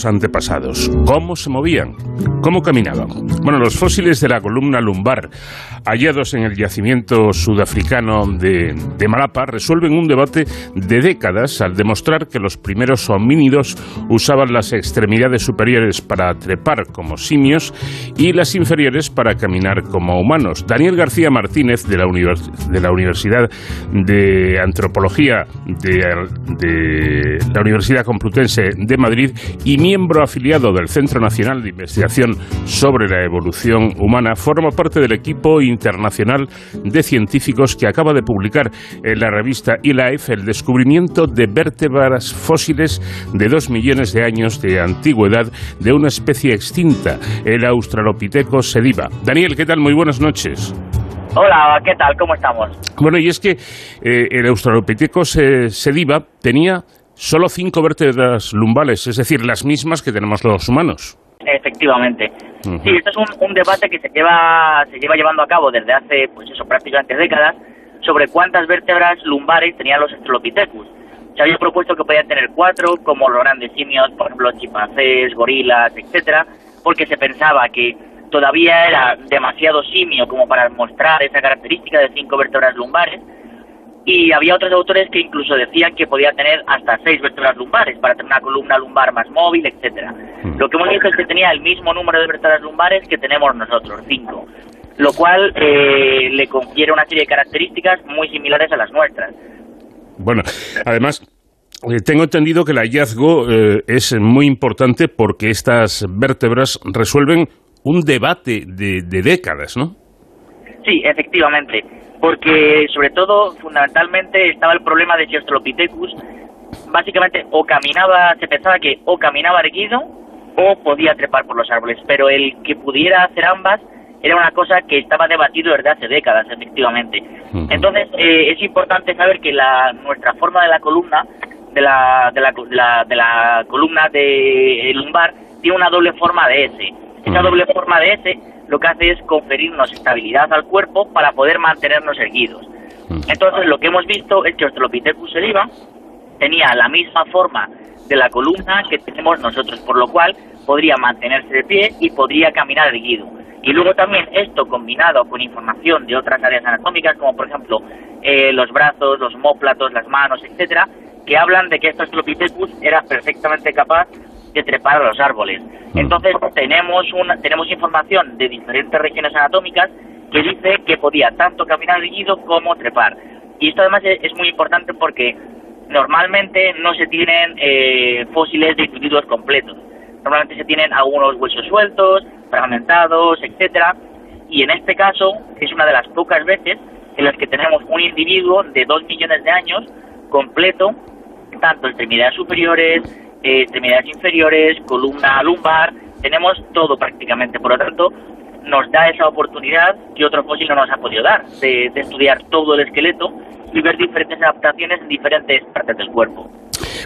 Antepasados? ¿Cómo se movían? ¿Cómo caminaban? Bueno, los fósiles de la columna lumbar hallados en el yacimiento sudafricano de, Malapa resuelven un debate de décadas al demostrar que los primeros homínidos usaban las extremidades superiores para trepar como simios y las inferiores para caminar como humanos. Daniel García Martínez de la, de la Universidad de Antropología de, de la Universidad Complutense de Madrid y miembro afiliado del Centro Nacional de Investigación sobre la Evolución Humana, forma parte del equipo internacional de científicos que acaba de publicar en la revista eLife el descubrimiento de vértebras fósiles de dos millones de años de antigüedad de una especie extinta, el Australopithecus sediva. Daniel, ¿qué tal? Muy buenas noches. Hola, ¿qué tal? ¿Cómo estamos? Bueno, y es que eh, el Australopithecus sediva tenía solo cinco vértebras lumbales, es decir, las mismas que tenemos los humanos. Efectivamente. Sí, esto es un, debate que se lleva, se lleva llevando a cabo desde hace, pues eso, prácticamente décadas, sobre cuántas vértebras lumbares tenían los Australopithecus. Se había propuesto que podían tener cuatro, como los grandes simios, por ejemplo, chimpancés, gorilas, etcétera, porque se pensaba que todavía era demasiado simio como para mostrar esa característica de cinco vértebras lumbares, y había otros autores que incluso decían que podía tener hasta seis vértebras lumbares para tener una columna lumbar más móvil, etcétera. Hmm. Lo que hemos visto es que tenía el mismo número de vértebras lumbares que tenemos nosotros, cinco, lo cual eh, le confiere una serie de características muy similares a las nuestras. Bueno, además, eh, tengo entendido que el hallazgo eh, es muy importante porque estas vértebras resuelven un debate de, de décadas, ¿no? Sí, efectivamente porque sobre todo, fundamentalmente, estaba el problema de si Australopithecus básicamente o caminaba, se pensaba que o caminaba erguido o podía trepar por los árboles, pero el que pudiera hacer ambas era una cosa que estaba debatido desde hace décadas, efectivamente. Entonces, eh, es importante saber que la, nuestra forma de la columna, de la, de la, de la columna de lumbar, tiene una doble forma de S. Esa doble forma de S lo que hace es conferirnos estabilidad al cuerpo para poder mantenernos erguidos. Entonces, lo que hemos visto es que Australopithecus sediva tenía la misma forma de la columna que tenemos nosotros, por lo cual podría mantenerse de pie y podría caminar erguido. Y luego también esto combinado con información de otras áreas anatómicas, como por ejemplo eh, los brazos, los homóplatos, las manos, etcétera, que hablan de que este Australopithecus era perfectamente capaz de trepar a los árboles. Mm. Entonces tenemos una, tenemos información de diferentes regiones anatómicas que dice que podía tanto caminar erguido como trepar. Y esto además es, muy importante porque normalmente no se tienen eh, fósiles de individuos completos. Normalmente se tienen algunos huesos sueltos, fragmentados, etcétera. Y en este caso es una de las pocas veces en las que tenemos un individuo de dos millones de años completo, tanto extremidades superiores, extremidades inferiores, columna lumbar, tenemos todo prácticamente. Por lo tanto, nos da esa oportunidad que otro fósil no nos ha podido dar, de, estudiar todo el esqueleto y ver diferentes adaptaciones en diferentes partes del cuerpo.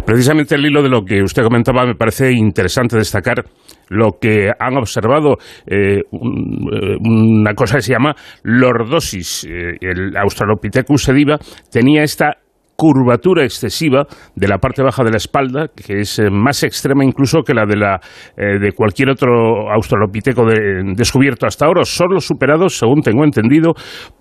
Precisamente el hilo de lo que usted comentaba me parece interesante destacar lo que han observado eh, eh, una cosa que se llama lordosis. Eh, el Australopithecus sediva tenía esta curvatura excesiva de la parte baja de la espalda, que es eh, más extrema incluso que la de, la, eh, de cualquier otro australopiteco descubierto hasta ahora, solo superados, según tengo entendido,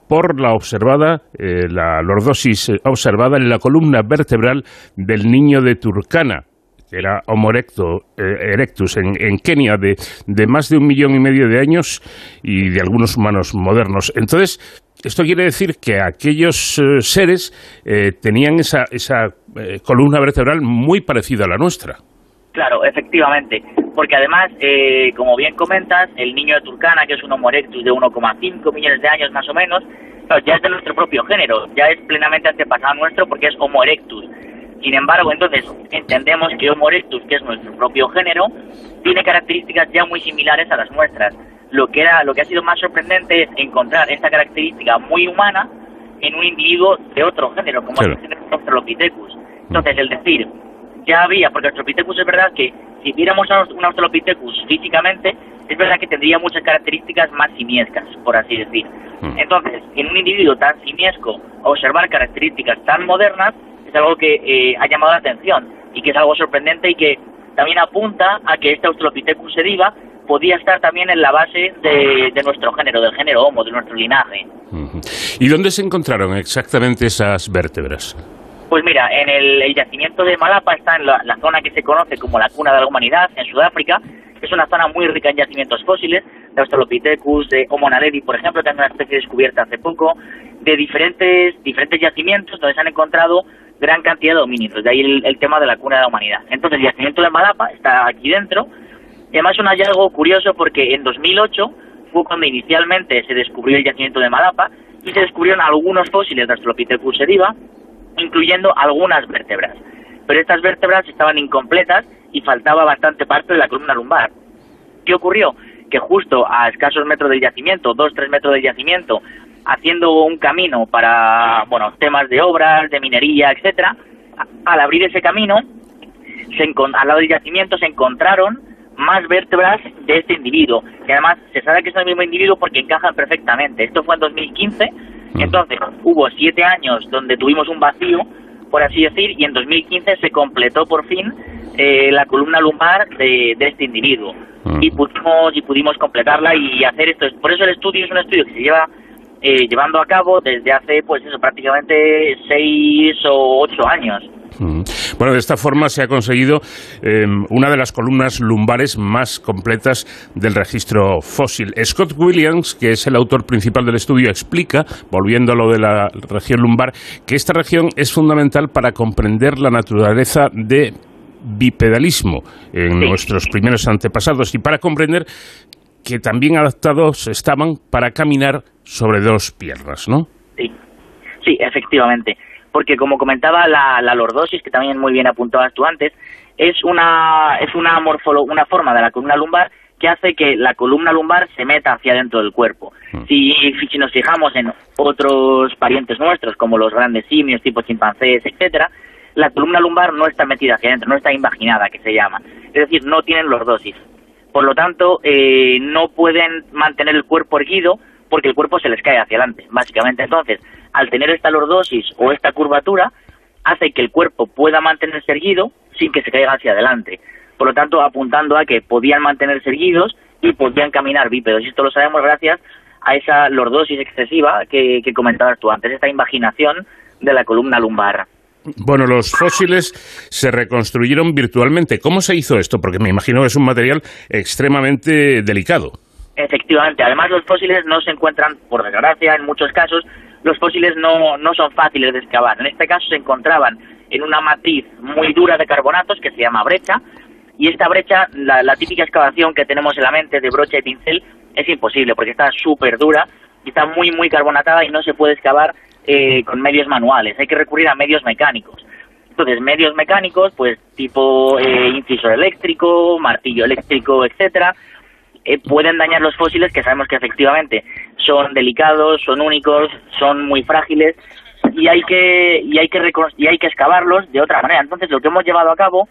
por la observada, eh, la lordosis observada en la columna vertebral del niño de Turkana, que era Homo erectus en, en Kenia, de, de, más de un millón y medio de años y de algunos humanos modernos. Entonces, esto quiere decir que aquellos eh, seres eh, tenían esa, esa eh, columna vertebral muy parecida a la nuestra. Claro, efectivamente, porque además, como bien comentas, el niño de Turcana, que es un Homo erectus de 1,5 millones de años más o menos, ya es de nuestro propio género, ya es plenamente antepasado nuestro porque es Homo erectus. Sin embargo, entonces entendemos que Homo erectus, que es nuestro propio género, tiene características ya muy similares a las nuestras lo que era lo que ha sido más sorprendente es encontrar esta característica muy humana en un individuo de otro género, como es el Australopithecus. Entonces, el decir, ya había, porque Australopithecus es verdad que si viéramos a un Australopithecus físicamente, es verdad que tendría muchas características más simiescas, por así decir. Hmm. Entonces, en un individuo tan simiesco, observar características tan modernas es algo que eh, ha llamado la atención y que es algo sorprendente y que también apunta a que este Australopithecus sediva podía estar también en la base de, nuestro género, del género Homo, de nuestro linaje. ¿Y dónde se encontraron exactamente esas vértebras? Pues mira, en el, yacimiento de Malapa está en la, zona que se conoce como la cuna de la humanidad, en Sudáfrica. Es una zona muy rica en yacimientos fósiles, de Australopithecus, de Homo naledi, por ejemplo, también una especie descubierta hace poco, de diferentes, diferentes yacimientos donde se han encontrado gran cantidad de homínidos, de ahí el, tema de la cuna de la humanidad. Entonces, el yacimiento de Malapa está aquí dentro, y además un hallazgo curioso porque en 2008 fue cuando inicialmente se descubrió el yacimiento de Malapa y se descubrieron algunos fósiles de Australopithecus sediva, incluyendo algunas vértebras. Pero estas vértebras estaban incompletas y faltaba bastante parte de la columna lumbar. ¿Qué ocurrió? Que justo a escasos metros del yacimiento, dos, tres metros del yacimiento, haciendo un camino para, bueno, temas de obras, de minería, etcétera, al abrir ese camino, se al lado del yacimiento se encontraron más vértebras de este individuo. Y además se sabe que es el mismo individuo porque encajan perfectamente. Esto fue en 2015, entonces hubo siete años donde tuvimos un vacío, por así decir, y en 2015 se completó por fin eh, la columna lumbar de, este individuo. Y pudimos, y pudimos completarla y hacer esto. Por eso el estudio es un estudio que se lleva eh, llevando a cabo desde hace, pues eso, prácticamente seis o ocho años. Bueno, de esta forma se ha conseguido em, una de las columnas lumbares más completas del registro fósil. Scott Williams, que es el autor principal del estudio, explica, volviendo a lo de la región lumbar, que esta región es fundamental para comprender la naturaleza de bipedalismo en nuestros primeros antepasados y para comprender que también adaptados estaban para caminar sobre dos piernas, ¿no? Sí, sí, efectivamente porque como comentaba la, lordosis, que también muy bien apuntabas tú antes, es una, es una, una forma de la columna lumbar que hace que la columna lumbar se meta hacia dentro del cuerpo. Hmm. Si, si nos fijamos en otros parientes nuestros, como los grandes simios, tipo chimpancés, etcétera, la columna lumbar no está metida hacia adentro, no está imaginada, que se llama. Es decir, no tienen lordosis. Por lo tanto, eh, no pueden mantener el cuerpo erguido porque el cuerpo se les cae hacia adelante, básicamente. Entonces, al tener esta lordosis o esta curvatura, hace que el cuerpo pueda mantenerse erguido sin que se caiga hacia adelante. Por lo tanto, apuntando a que podían mantenerse erguidos y podían caminar bípedos. Y esto lo sabemos gracias a esa lordosis excesiva que, que comentabas tú antes, esta imaginación de la columna lumbar. Bueno, los fósiles se reconstruyeron virtualmente. ¿Cómo se hizo esto? Porque me imagino que es un material extremadamente delicado. Efectivamente, además los fósiles no se encuentran, por desgracia, en muchos casos, los fósiles no, no son fáciles de excavar. En este caso se encontraban en una matriz muy dura de carbonatos que se llama brecha, y esta brecha, la, típica excavación que tenemos en la mente de brocha y pincel, es imposible porque está súper dura y está muy, muy carbonatada y no se puede excavar eh, con medios manuales, hay que recurrir a medios mecánicos. Entonces, medios mecánicos, pues tipo eh, incisor eléctrico, martillo eléctrico, etcétera, eh, pueden dañar los fósiles que sabemos que efectivamente son delicados, son únicos, son muy frágiles y hay que y hay que y hay que excavarlos de otra manera. Entonces, lo que hemos llevado a cabo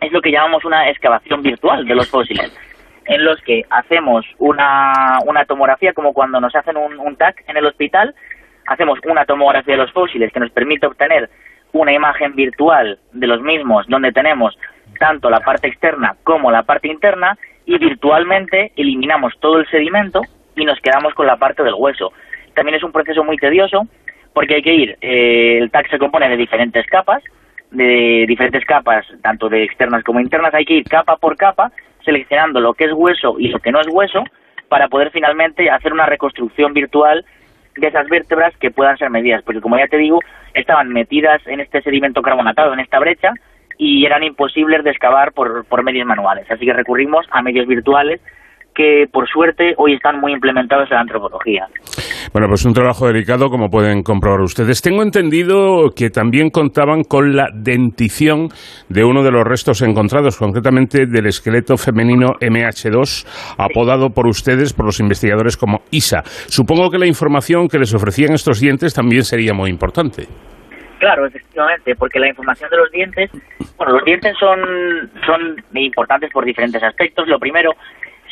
es lo que llamamos una excavación virtual de los fósiles, en los que hacemos una, una tomografía como cuando nos hacen un, un TAC en el hospital, hacemos una tomografía de los fósiles que nos permite obtener una imagen virtual de los mismos donde tenemos tanto la parte externa como la parte interna y virtualmente eliminamos todo el sedimento y nos quedamos con la parte del hueso. También es un proceso muy tedioso porque hay que ir, eh, el TAC se compone de diferentes capas, de diferentes capas, tanto de externas como internas, hay que ir capa por capa seleccionando lo que es hueso y lo que no es hueso para poder finalmente hacer una reconstrucción virtual de esas vértebras que puedan ser medidas, porque como ya te digo, estaban metidas en este sedimento carbonatado, en esta brecha, y eran imposibles de excavar por, por medios manuales. Así que recurrimos a medios virtuales que por suerte hoy están muy implementados en la antropología. Bueno, pues un trabajo delicado, como pueden comprobar ustedes. Tengo entendido que también contaban con la dentición de uno de los restos encontrados, concretamente del esqueleto femenino MH2, apodado por ustedes, por los investigadores, como ISA. Supongo que la información que les ofrecían estos dientes también sería muy importante. Claro, efectivamente, porque la información de los dientes, bueno, los dientes son, son importantes por diferentes aspectos. Lo primero,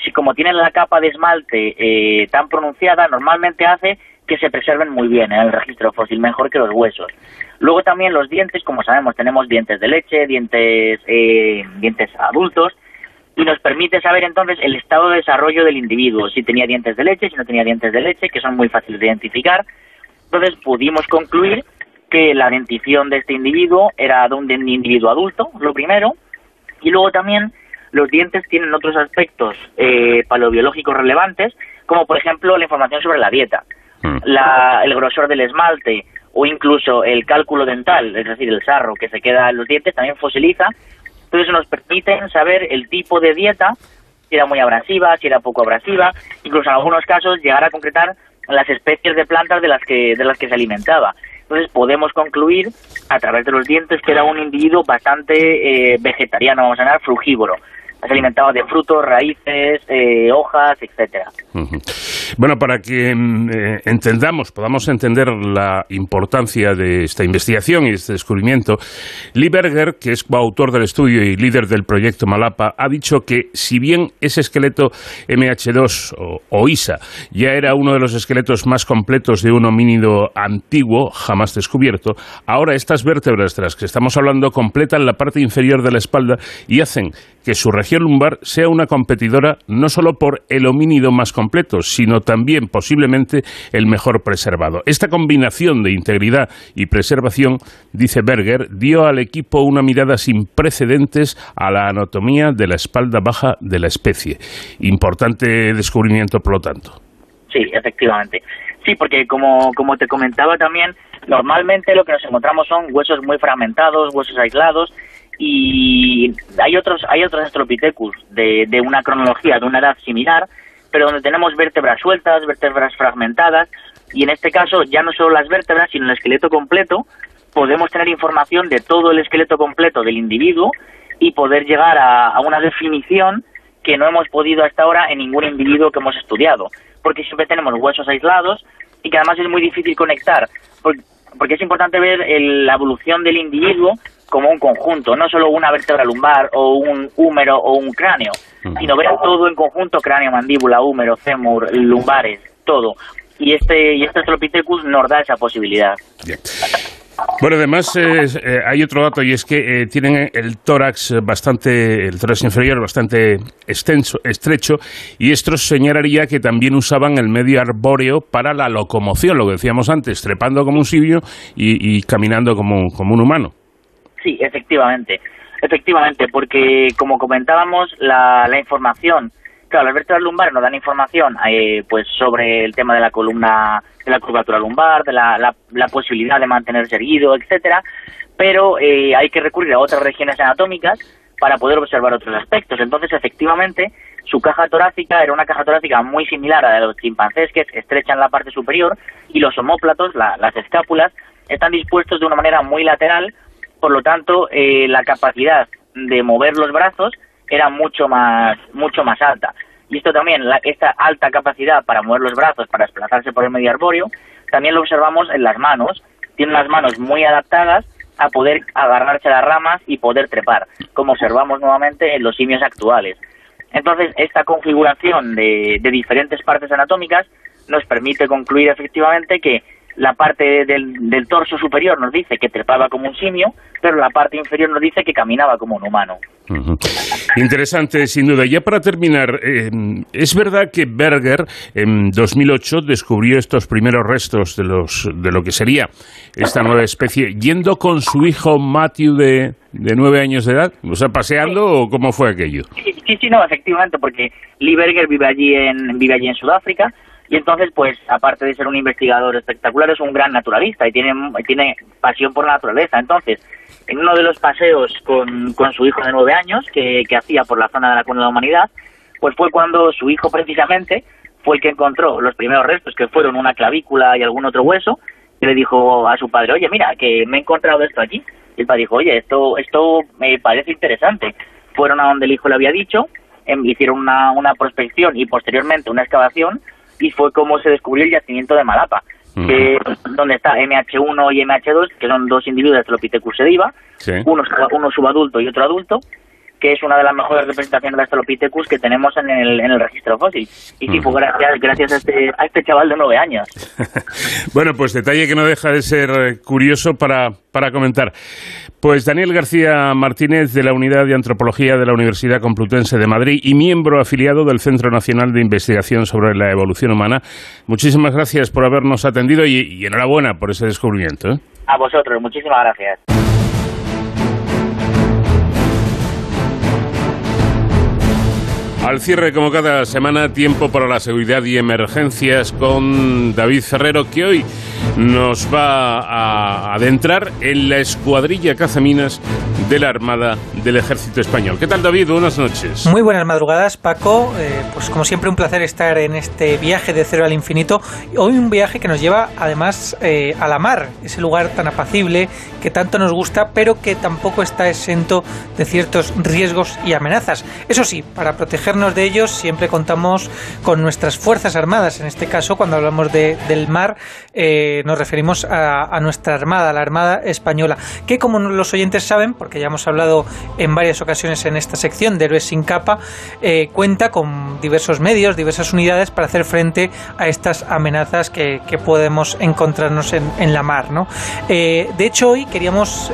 si como tienen la capa de esmalte eh, tan pronunciada, normalmente hace que se preserven muy bien en el registro fósil, mejor que los huesos. Luego también los dientes, como sabemos, tenemos dientes de leche, dientes, eh, dientes adultos, y nos permite saber entonces el estado de desarrollo del individuo, si tenía dientes de leche, si no tenía dientes de leche, que son muy fáciles de identificar. Entonces pudimos concluir que la dentición de este individuo era de un individuo adulto, lo primero, y luego también los dientes tienen otros aspectos eh, paleobiológicos relevantes, como por ejemplo la información sobre la dieta, mm. el grosor del esmalte o incluso el cálculo dental, es decir, el sarro que se queda en los dientes, también fosiliza entonces nos permiten saber el tipo de dieta, si era muy abrasiva, si era poco abrasiva, incluso en algunos casos llegar a concretar las especies de plantas de las que, de las que se alimentaba. Entonces podemos concluir a través de los dientes que era un individuo bastante eh, vegetariano, vamos a llamar frugívoro se alimentaba de frutos, raíces, eh, hojas, etcétera. Bueno, para que mm, eh, entendamos, podamos entender la importancia de esta investigación y este descubrimiento, Lee Berger, que es coautor del estudio y líder del proyecto Malapa, ha dicho que si bien ese esqueleto MH2 o, ISA ya era uno de los esqueletos más completos de un homínido antiguo jamás descubierto, ahora estas vértebras de las que estamos hablando completan la parte inferior de la espalda y hacen que su región lumbar sea una competidora no solo por el homínido más completo, sino también posiblemente el mejor preservado. Esta combinación de integridad y preservación, dice Berger, dio al equipo una mirada sin precedentes a la anatomía de la espalda baja de la especie. Importante descubrimiento, por lo tanto. Sí, efectivamente. Sí, porque como, como te comentaba también, normalmente lo que nos encontramos son huesos muy fragmentados, huesos aislados, y hay otros hay otros Astropithecus de, de una cronología, de una edad similar, pero donde tenemos vértebras sueltas, vértebras fragmentadas, y en este caso ya no solo las vértebras, sino el esqueleto completo, podemos tener información de todo el esqueleto completo del individuo y poder llegar a, una definición que no hemos podido hasta ahora en ningún individuo que hemos estudiado, porque siempre tenemos huesos aislados y que además es muy difícil conectar, porque, porque es importante ver la evolución del individuo como un conjunto, no solo una vértebra lumbar o un húmero o un cráneo, sino ver todo en conjunto, cráneo, mandíbula, húmero, fémur, lumbares, todo. Y este y este Astropithecus nos da esa posibilidad. Bueno, además eh, hay otro dato y es que eh, tienen el tórax bastante, el tórax inferior bastante extenso, estrecho y esto señalaría que también usaban el medio arbóreo para la locomoción, lo que decíamos antes, trepando como un sibio y, caminando como, como un humano. Sí, efectivamente, efectivamente, porque como comentábamos, la, la información, claro, las vértebras lumbares nos dan información eh, pues sobre el tema de la columna, de la curvatura lumbar, de la, la, posibilidad de mantenerse erguido, etcétera, pero eh, hay que recurrir a otras regiones anatómicas para poder observar otros aspectos. Entonces, efectivamente, su caja torácica era una caja torácica muy similar a la de los chimpancés, que es estrecha en la parte superior, y los homóplatos, las escápulas, están dispuestos de una manera muy lateral, por lo tanto, eh, la capacidad de mover los brazos era mucho más, mucho más alta. Y esto también, esta alta capacidad para mover los brazos, para desplazarse por el medio arbóreo, también lo observamos en las manos. Tienen las manos muy adaptadas a poder agarrarse a las ramas y poder trepar, como observamos nuevamente en los simios actuales. Entonces, esta configuración de diferentes partes anatómicas nos permite concluir efectivamente que la parte del, torso superior nos dice que trepaba como un simio, pero la parte inferior nos dice que caminaba como un humano. Interesante, sin duda. Ya para terminar, eh, es verdad que Berger en 2008 descubrió estos primeros restos de, los, de lo que sería esta nueva especie, yendo con su hijo Matthew de, de nueve años de edad, o sea, paseando o cómo fue aquello. Sí, sí, no, efectivamente, porque Lee Berger vive allí en, vive allí en Sudáfrica y entonces, pues, aparte de ser un investigador espectacular, es un gran naturalista y tiene, tiene pasión por la naturaleza. Entonces, en uno de los paseos con, con su hijo de nueve años que, que hacía por la zona de la Cuna de la Humanidad, pues fue cuando su hijo precisamente fue el que encontró los primeros restos, que fueron una clavícula y algún otro hueso, y le dijo a su padre, oye, mira, que me he encontrado esto aquí. Y el padre dijo, oye, esto, esto me parece interesante. Fueron a donde el hijo le había dicho, em, hicieron una, una prospección y posteriormente una excavación, y fue como se descubrió el yacimiento de Malapa, que, donde está MH1 y MH2, que son dos individuos de Tropithecus sediva, uno, uno subadulto y otro adulto, que es una de las mejores representaciones de Australopithecus que tenemos en el, en el registro fósil. Y sí, pues gracias, gracias a, este, a este chaval de nueve años. [laughs] bueno, pues detalle que no deja de ser eh, curioso para, para comentar. Pues Daniel García Martínez, de la Unidad de Antropología de la Universidad Complutense de Madrid y miembro afiliado del Centro Nacional de Investigación sobre la Evolución Humana, muchísimas gracias por habernos atendido y, enhorabuena por ese descubrimiento. ¿eh? A vosotros, muchísimas gracias. Al cierre, como cada semana, tiempo para la seguridad y emergencias con David Ferrero, que hoy nos va a adentrar en la escuadrilla cazaminas de la Armada del Ejército Español. ¿Qué tal, David? Buenas noches. Muy buenas madrugadas, Paco. Eh, pues como siempre, un placer estar en este viaje de cero al infinito. Hoy un viaje que nos lleva, además, eh, a la mar, ese lugar tan apacible que tanto nos gusta, pero que tampoco está exento de ciertos riesgos y amenazas. Eso sí, para proteger de ellos siempre contamos con nuestras Fuerzas Armadas. En este caso, cuando hablamos de, del mar, eh, nos referimos a, nuestra Armada, la Armada Española, que como los oyentes saben, porque ya hemos hablado en varias ocasiones en esta sección de Héroes sin capa, eh, cuenta con diversos medios, diversas unidades para hacer frente a estas amenazas que, podemos encontrarnos en, la mar. ¿no? Eh, de hecho, hoy queríamos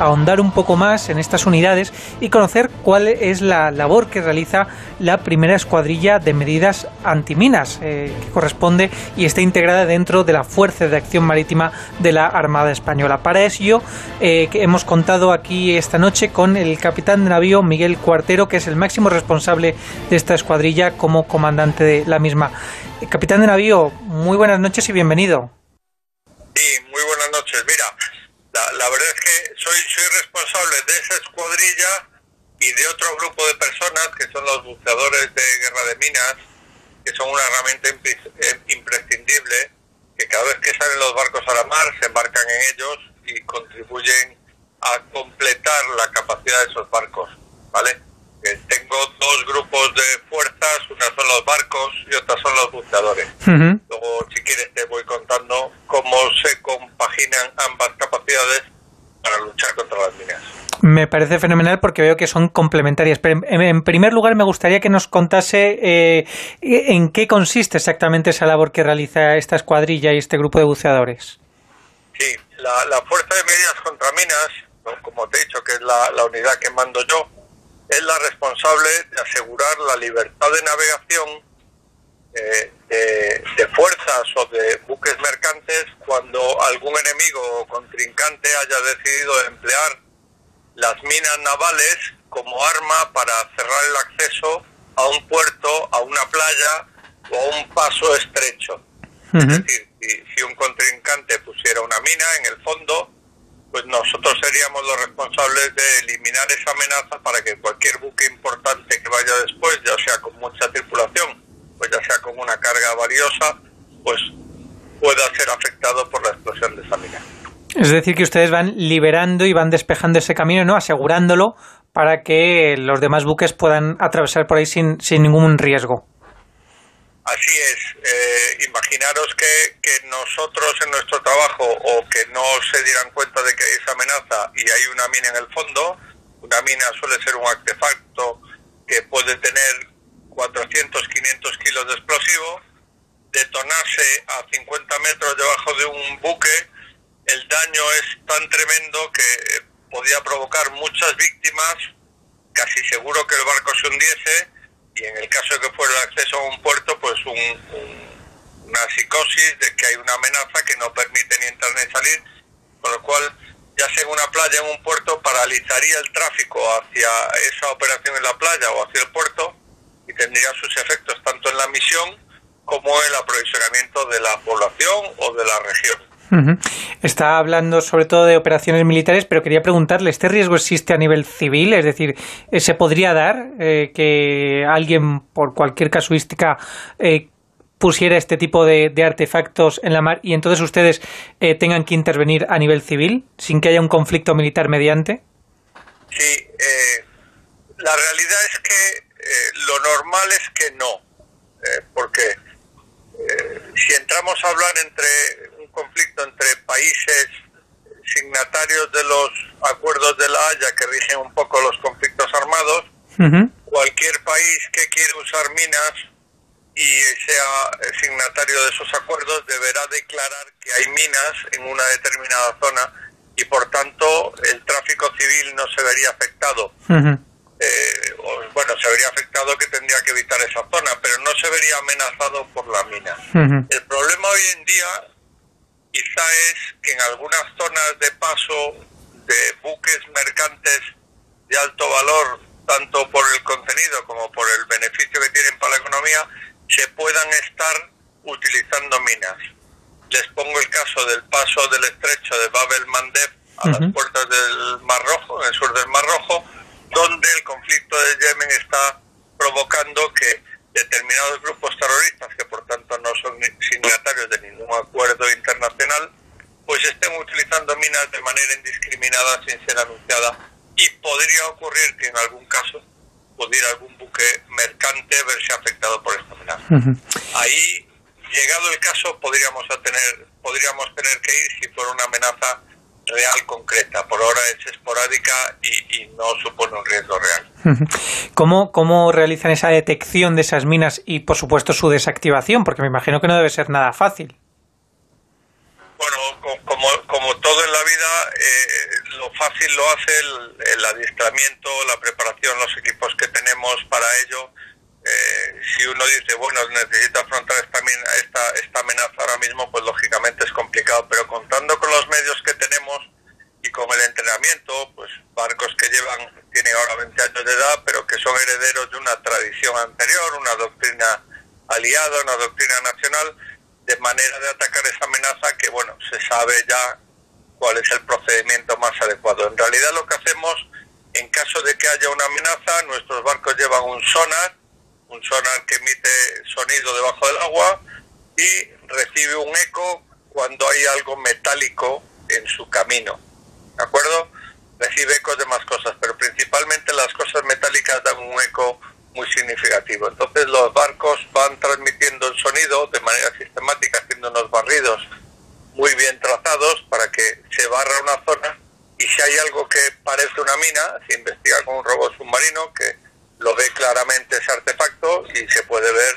ahondar un poco más en estas unidades y conocer cuál es la labor que realiza la primera escuadrilla de medidas antiminas, eh, que corresponde y está integrada dentro de la Fuerza de Acción Marítima de la Armada Española. Para ello, eh, hemos contado aquí esta noche con el capitán de navío Miguel Cuartero, que es el máximo responsable de esta escuadrilla como comandante de la misma. Eh, capitán de navío, muy buenas noches y bienvenido. Sí, muy buenas noches. Mira, la, verdad es que soy, soy responsable de esa escuadrilla y de otro grupo de personas que son los buceadores de guerra de minas, que son una herramienta eh, imprescindible, que cada vez que salen los barcos a la mar se embarcan en ellos y contribuyen a completar la capacidad de esos barcos, ¿vale? tengo dos grupos de fuerzas, una son los barcos y otra son los buceadores. Luego, si quieres, te voy contando cómo se compaginan ambas capacidades para luchar contra las minas. Me parece fenomenal porque veo que son complementarias. Pero en, primer lugar, me gustaría que nos contase eh, en qué consiste exactamente esa labor que realiza esta escuadrilla y este grupo de buceadores. Sí, la, Fuerza de Medidas contra Minas, como te he dicho, que es la, unidad que mando yo, es la responsable de asegurar la libertad de navegación eh, de, de, fuerzas o de buques mercantes cuando algún enemigo o contrincante haya decidido emplear las minas navales como arma para cerrar el acceso a un puerto, a una playa o a un paso estrecho. Es decir, si, un contrincante pusiera una mina en el fondo, pues nosotros seríamos los responsables de eliminar esa amenaza para que cualquier buque importante que vaya después, ya sea con mucha tripulación, pues ya sea con una carga valiosa, pues pueda ser afectado por la explosión de esa mina. Es decir, que ustedes van liberando y van despejando ese camino, ¿no? Asegurándolo para que los demás buques puedan atravesar por ahí sin, sin ningún riesgo. Así es. Eh, imaginaros que, que, nosotros en nuestro trabajo o que no se dieran cuenta de que hay esa amenaza y hay una mina en el fondo, una mina suele ser un artefacto que puede tener 400, 500 kilos de explosivo, detonarse a 50 metros debajo de un buque el daño es tan tremendo que eh, podía provocar muchas víctimas, casi seguro que el barco se hundiese y en el caso de que fuera el acceso a un puerto, pues una psicosis de que hay una amenaza que no permite ni entrar ni salir, con lo cual ya sea en una playa en un puerto paralizaría el tráfico hacia esa operación en la playa o hacia el puerto y tendría sus efectos tanto en la misión como en el aprovisionamiento de la población o de la región. Está hablando sobre todo de operaciones militares, pero quería preguntarle, ¿este riesgo existe a nivel civil? Es decir, eh, ¿se podría dar eh, que alguien, por cualquier casuística, eh, pusiera este tipo de, artefactos en la mar y entonces ustedes tengan que intervenir a nivel civil sin que haya un conflicto militar mediante? Sí, la realidad es que lo normal es que no, porque si entramos a hablar entre conflicto entre países signatarios de los acuerdos de la Haya que rigen un poco los conflictos armados, Cualquier país que quiera usar minas y sea signatario de esos acuerdos deberá declarar que hay minas en una determinada zona y por tanto el tráfico civil no se vería afectado. Eh, bueno, se vería afectado que tendría que evitar esa zona, pero no se vería amenazado por la mina. El problema hoy en día quizá es que en algunas zonas de paso de buques mercantes de alto valor, tanto por el contenido como por el beneficio que tienen para la economía, se puedan estar utilizando minas. Les pongo el caso del paso del estrecho de Bab el Mandeb a las puertas del Mar Rojo, en el sur del Mar Rojo, donde el conflicto de Yemen está provocando que determinados grupos terroristas, que por tanto no son signatarios de ningún acuerdo internacional, pues estén utilizando minas de manera indiscriminada sin ser anunciada y podría ocurrir que en algún caso pudiera algún buque mercante verse afectado por esta amenaza. Ahí, llegado el caso, podríamos tener, podríamos tener que ir si fuera una amenaza real concreta. Por ahora es esporádica y, no supone un riesgo real. ¿Cómo, ¿Cómo realizan esa detección de esas minas y, por supuesto, su desactivación? Porque me imagino que no debe ser nada fácil. Bueno, como, como todo en la vida, eh, lo fácil lo hace el, el, adiestramiento, la preparación, los equipos que tenemos para ello. Eh, si uno dice, bueno, necesita afrontar esta, esta, esta amenaza ahora mismo, pues lógicamente es complicado, pero contando con los medios que tenemos y con el entrenamiento, pues barcos que llevan, tienen ahora 20 años de edad, pero que son herederos de una tradición anterior, una doctrina aliada, una doctrina nacional, de manera de atacar esa amenaza que, bueno, se sabe ya cuál es el procedimiento más adecuado. En realidad lo que hacemos, en caso de que haya una amenaza, nuestros barcos llevan un sonar, un sonar que emite sonido debajo del agua y recibe un eco cuando hay algo metálico en su camino. ¿De acuerdo? Recibe ecos de más cosas, pero principalmente las cosas metálicas dan un eco muy significativo. Entonces los barcos van transmitiendo el sonido de manera sistemática, haciendo unos barridos muy bien trazados para que se barra una zona y si hay algo que parece una mina, se investiga con un robot submarino que lo ve claramente ese artefacto y se puede ver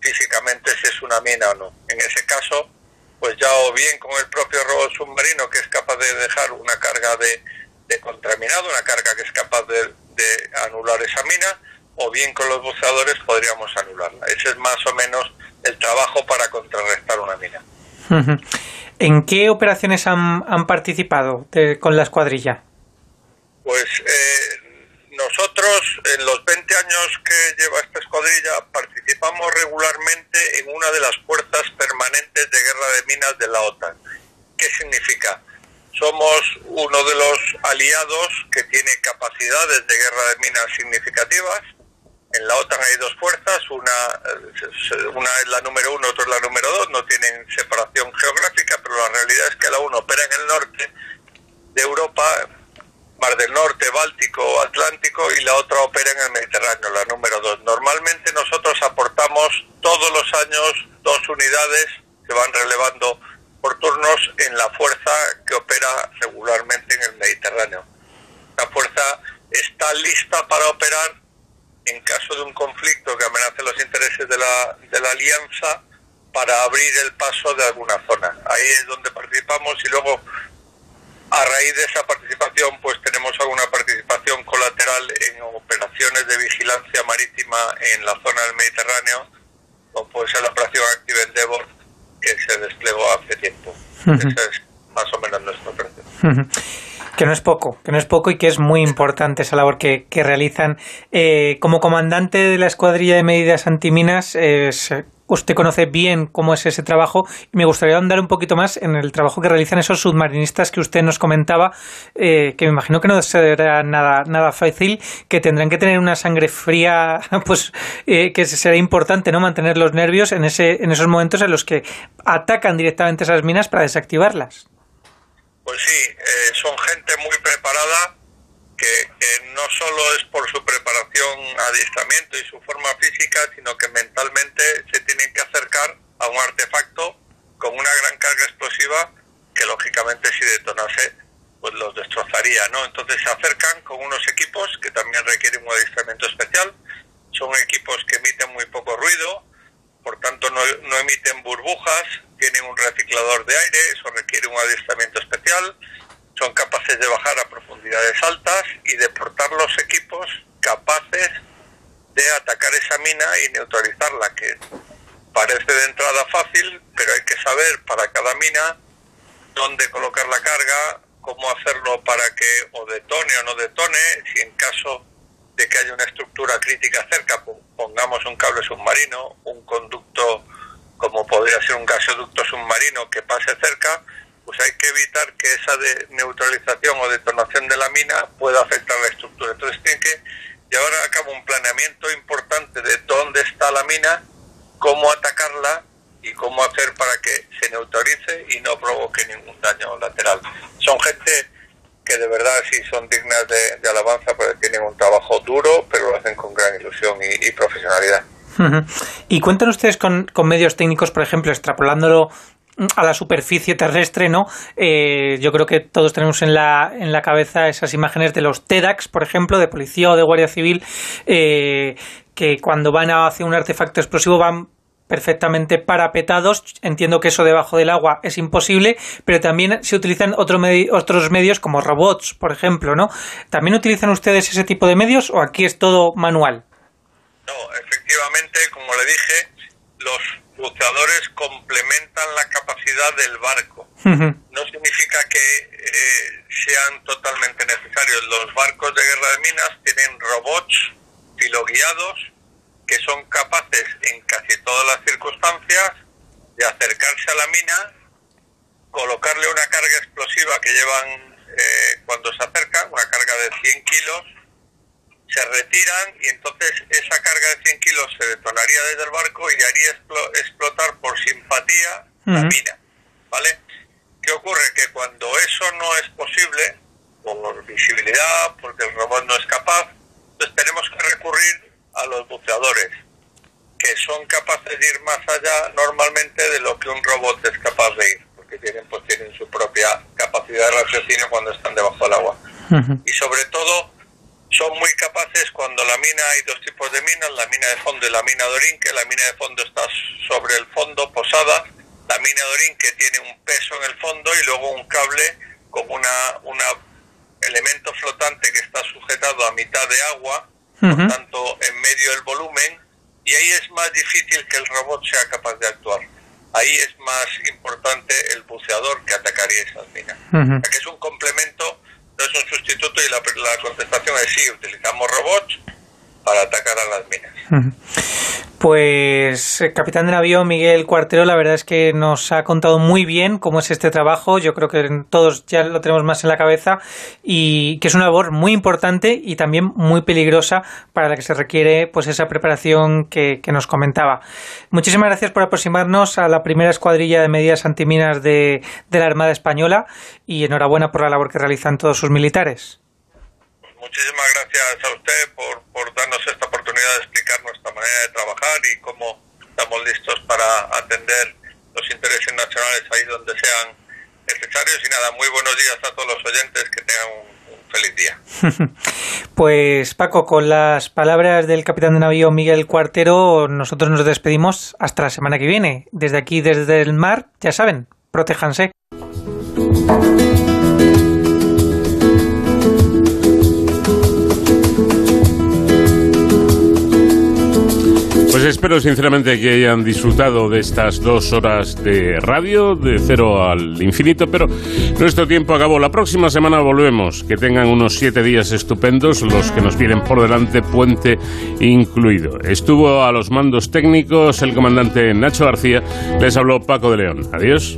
físicamente si es una mina o no. En ese caso, pues ya o bien con el propio robot submarino que es capaz de dejar una carga de, de contaminado, una carga que es capaz de, de anular esa mina, o bien con los buceadores podríamos anularla. Ese es más o menos el trabajo para contrarrestar una mina. ¿En qué operaciones han, han participado con la escuadrilla? Pues eh, nosotros, en los 20 años que lleva esta escuadrilla, participamos regularmente en una de las fuerzas permanentes de guerra de minas de la OTAN. ¿Qué significa? Somos uno de los aliados que tiene capacidades de guerra de minas significativas. En la OTAN hay dos fuerzas, una, una es la número uno, otra es la número dos, no tienen separación geográfica, pero la realidad es que la uno opera en el norte de Europa, Del Norte, Báltico, Atlántico y la otra opera en el Mediterráneo, la número dos. Normalmente nosotros aportamos todos los años dos unidades que van relevando por turnos en la fuerza que opera regularmente en el Mediterráneo. La fuerza está lista para operar en caso de un conflicto que amenace los intereses de la, de la alianza para abrir el paso de alguna zona. Ahí es donde participamos y luego a raíz de esa participación, pues tenemos alguna participación colateral en operaciones de vigilancia marítima en la zona del Mediterráneo, como puede ser la operación Active Endeavour, que se desplegó hace tiempo. Esa es más o menos nuestra operación. Que no es poco, que no es poco y que es muy importante esa labor que, que realizan. Eh, como comandante de la escuadrilla de medidas antiminas, eh, usted conoce bien cómo es ese trabajo y me gustaría andar un poquito más en el trabajo que realizan esos submarinistas que usted nos comentaba, eh, que me imagino que no será nada, nada fácil, que tendrán que tener una sangre fría, [laughs] pues eh, que será importante no mantener los nervios en, ese, en esos momentos en los que atacan directamente esas minas para desactivarlas. Pues sí, eh, son gente muy preparada que, no solo es por su preparación, adiestramiento y su forma física, sino que mentalmente se tienen que acercar a un artefacto con una gran carga explosiva que lógicamente si detonase pues los destrozaría, ¿no? Entonces se acercan con unos equipos que también requieren un adiestramiento especial, son equipos que emiten muy poco ruido, por tanto no, no emiten burbujas, tienen un reciclador de aire, eso requiere un adiestramiento especial, son capaces de bajar a profundidades altas y de portar los equipos capaces de atacar esa mina y neutralizarla, que parece de entrada fácil, pero hay que saber para cada mina dónde colocar la carga, cómo hacerlo para que o detone o no detone, si en caso de que haya una estructura crítica cerca, pongamos un cable submarino, un conducto como podría ser un gasoducto submarino que pase cerca, pues hay que evitar que esa de neutralización o detonación de la mina pueda afectar la estructura. Entonces tiene que llevar a cabo un planeamiento importante de dónde está la mina, cómo atacarla y cómo hacer para que se neutralice y no provoque ningún daño lateral. Son gente que de verdad sí son dignas de, alabanza porque tienen un trabajo duro, pero lo hacen con gran ilusión y, profesionalidad. Y cuentan ustedes con medios técnicos, por ejemplo, extrapolándolo a la superficie terrestre, ¿no? Eh, yo creo que todos tenemos en la, en la cabeza esas imágenes de los TEDx, por ejemplo, de policía o de guardia civil, eh, que cuando van a hacer un artefacto explosivo van perfectamente parapetados. Entiendo que eso debajo del agua es imposible, pero también se utilizan otro otros medios como robots, por ejemplo, ¿no? ¿También utilizan ustedes ese tipo de medios o aquí es todo manual? No, efectivamente, como le dije, los buceadores complementan la capacidad del barco. No significa que eh, sean totalmente necesarios. Los barcos de guerra de minas tienen robots filoguiados que son capaces en casi todas las circunstancias de acercarse a la mina, colocarle una carga explosiva que llevan eh, cuando se acercan, una carga de 100 kilos, se retiran y entonces esa carga de 100 kilos se detonaría desde el barco y haría explotar por simpatía la mina. ¿Vale? ¿Qué ocurre? Que cuando eso no es posible, por visibilidad, porque el robot no es capaz, pues tenemos que recurrir a los buceadores, que son capaces de ir más allá normalmente de lo que un robot es capaz de ir, porque tienen, pues, tienen su propia capacidad de raciocinio cuando están debajo del agua. Y sobre todo, son muy capaces cuando la mina, hay dos tipos de minas, la mina de fondo y la mina de orín, que la mina de fondo está sobre el fondo, posada, la mina de orín que tiene un peso en el fondo y luego un cable con una, una elemento flotante que está sujetado a mitad de agua, por tanto en medio del volumen, y ahí es más difícil que el robot sea capaz de actuar. Ahí es más importante el buceador que atacaría esas minas. que es un complemento es un sustituto y la, la contestación es sí, utilizamos robots para atacar a las minas. Pues, eh, capitán de navío Miguel Cuartero, la verdad es que nos ha contado muy bien cómo es este trabajo. Yo creo que todos ya lo tenemos más en la cabeza y que es una labor muy importante y también muy peligrosa para la que se requiere pues esa preparación que, nos comentaba. Muchísimas gracias por aproximarnos a la primera escuadrilla de medidas antiminas de, de la Armada Española y enhorabuena por la labor que realizan todos sus militares. Muchísimas gracias a usted por, por darnos esta oportunidad de explicar nuestra manera de trabajar y cómo estamos listos para atender los intereses nacionales ahí donde sean necesarios. Y nada, muy buenos días a todos los oyentes, que tengan un, feliz día. [laughs] Pues Paco, con las palabras del capitán de navío Miguel Cuartero, nosotros nos despedimos hasta la semana que viene. Desde aquí, desde el mar, ya saben, protéjanse. Espero sinceramente que hayan disfrutado de estas dos horas de radio, de cero al infinito, pero nuestro tiempo acabó. La próxima semana volvemos. Que tengan unos siete días estupendos, los que nos vienen por delante, puente incluido. Estuvo a los mandos técnicos el comandante Nacho García. Les habló Paco de León. Adiós.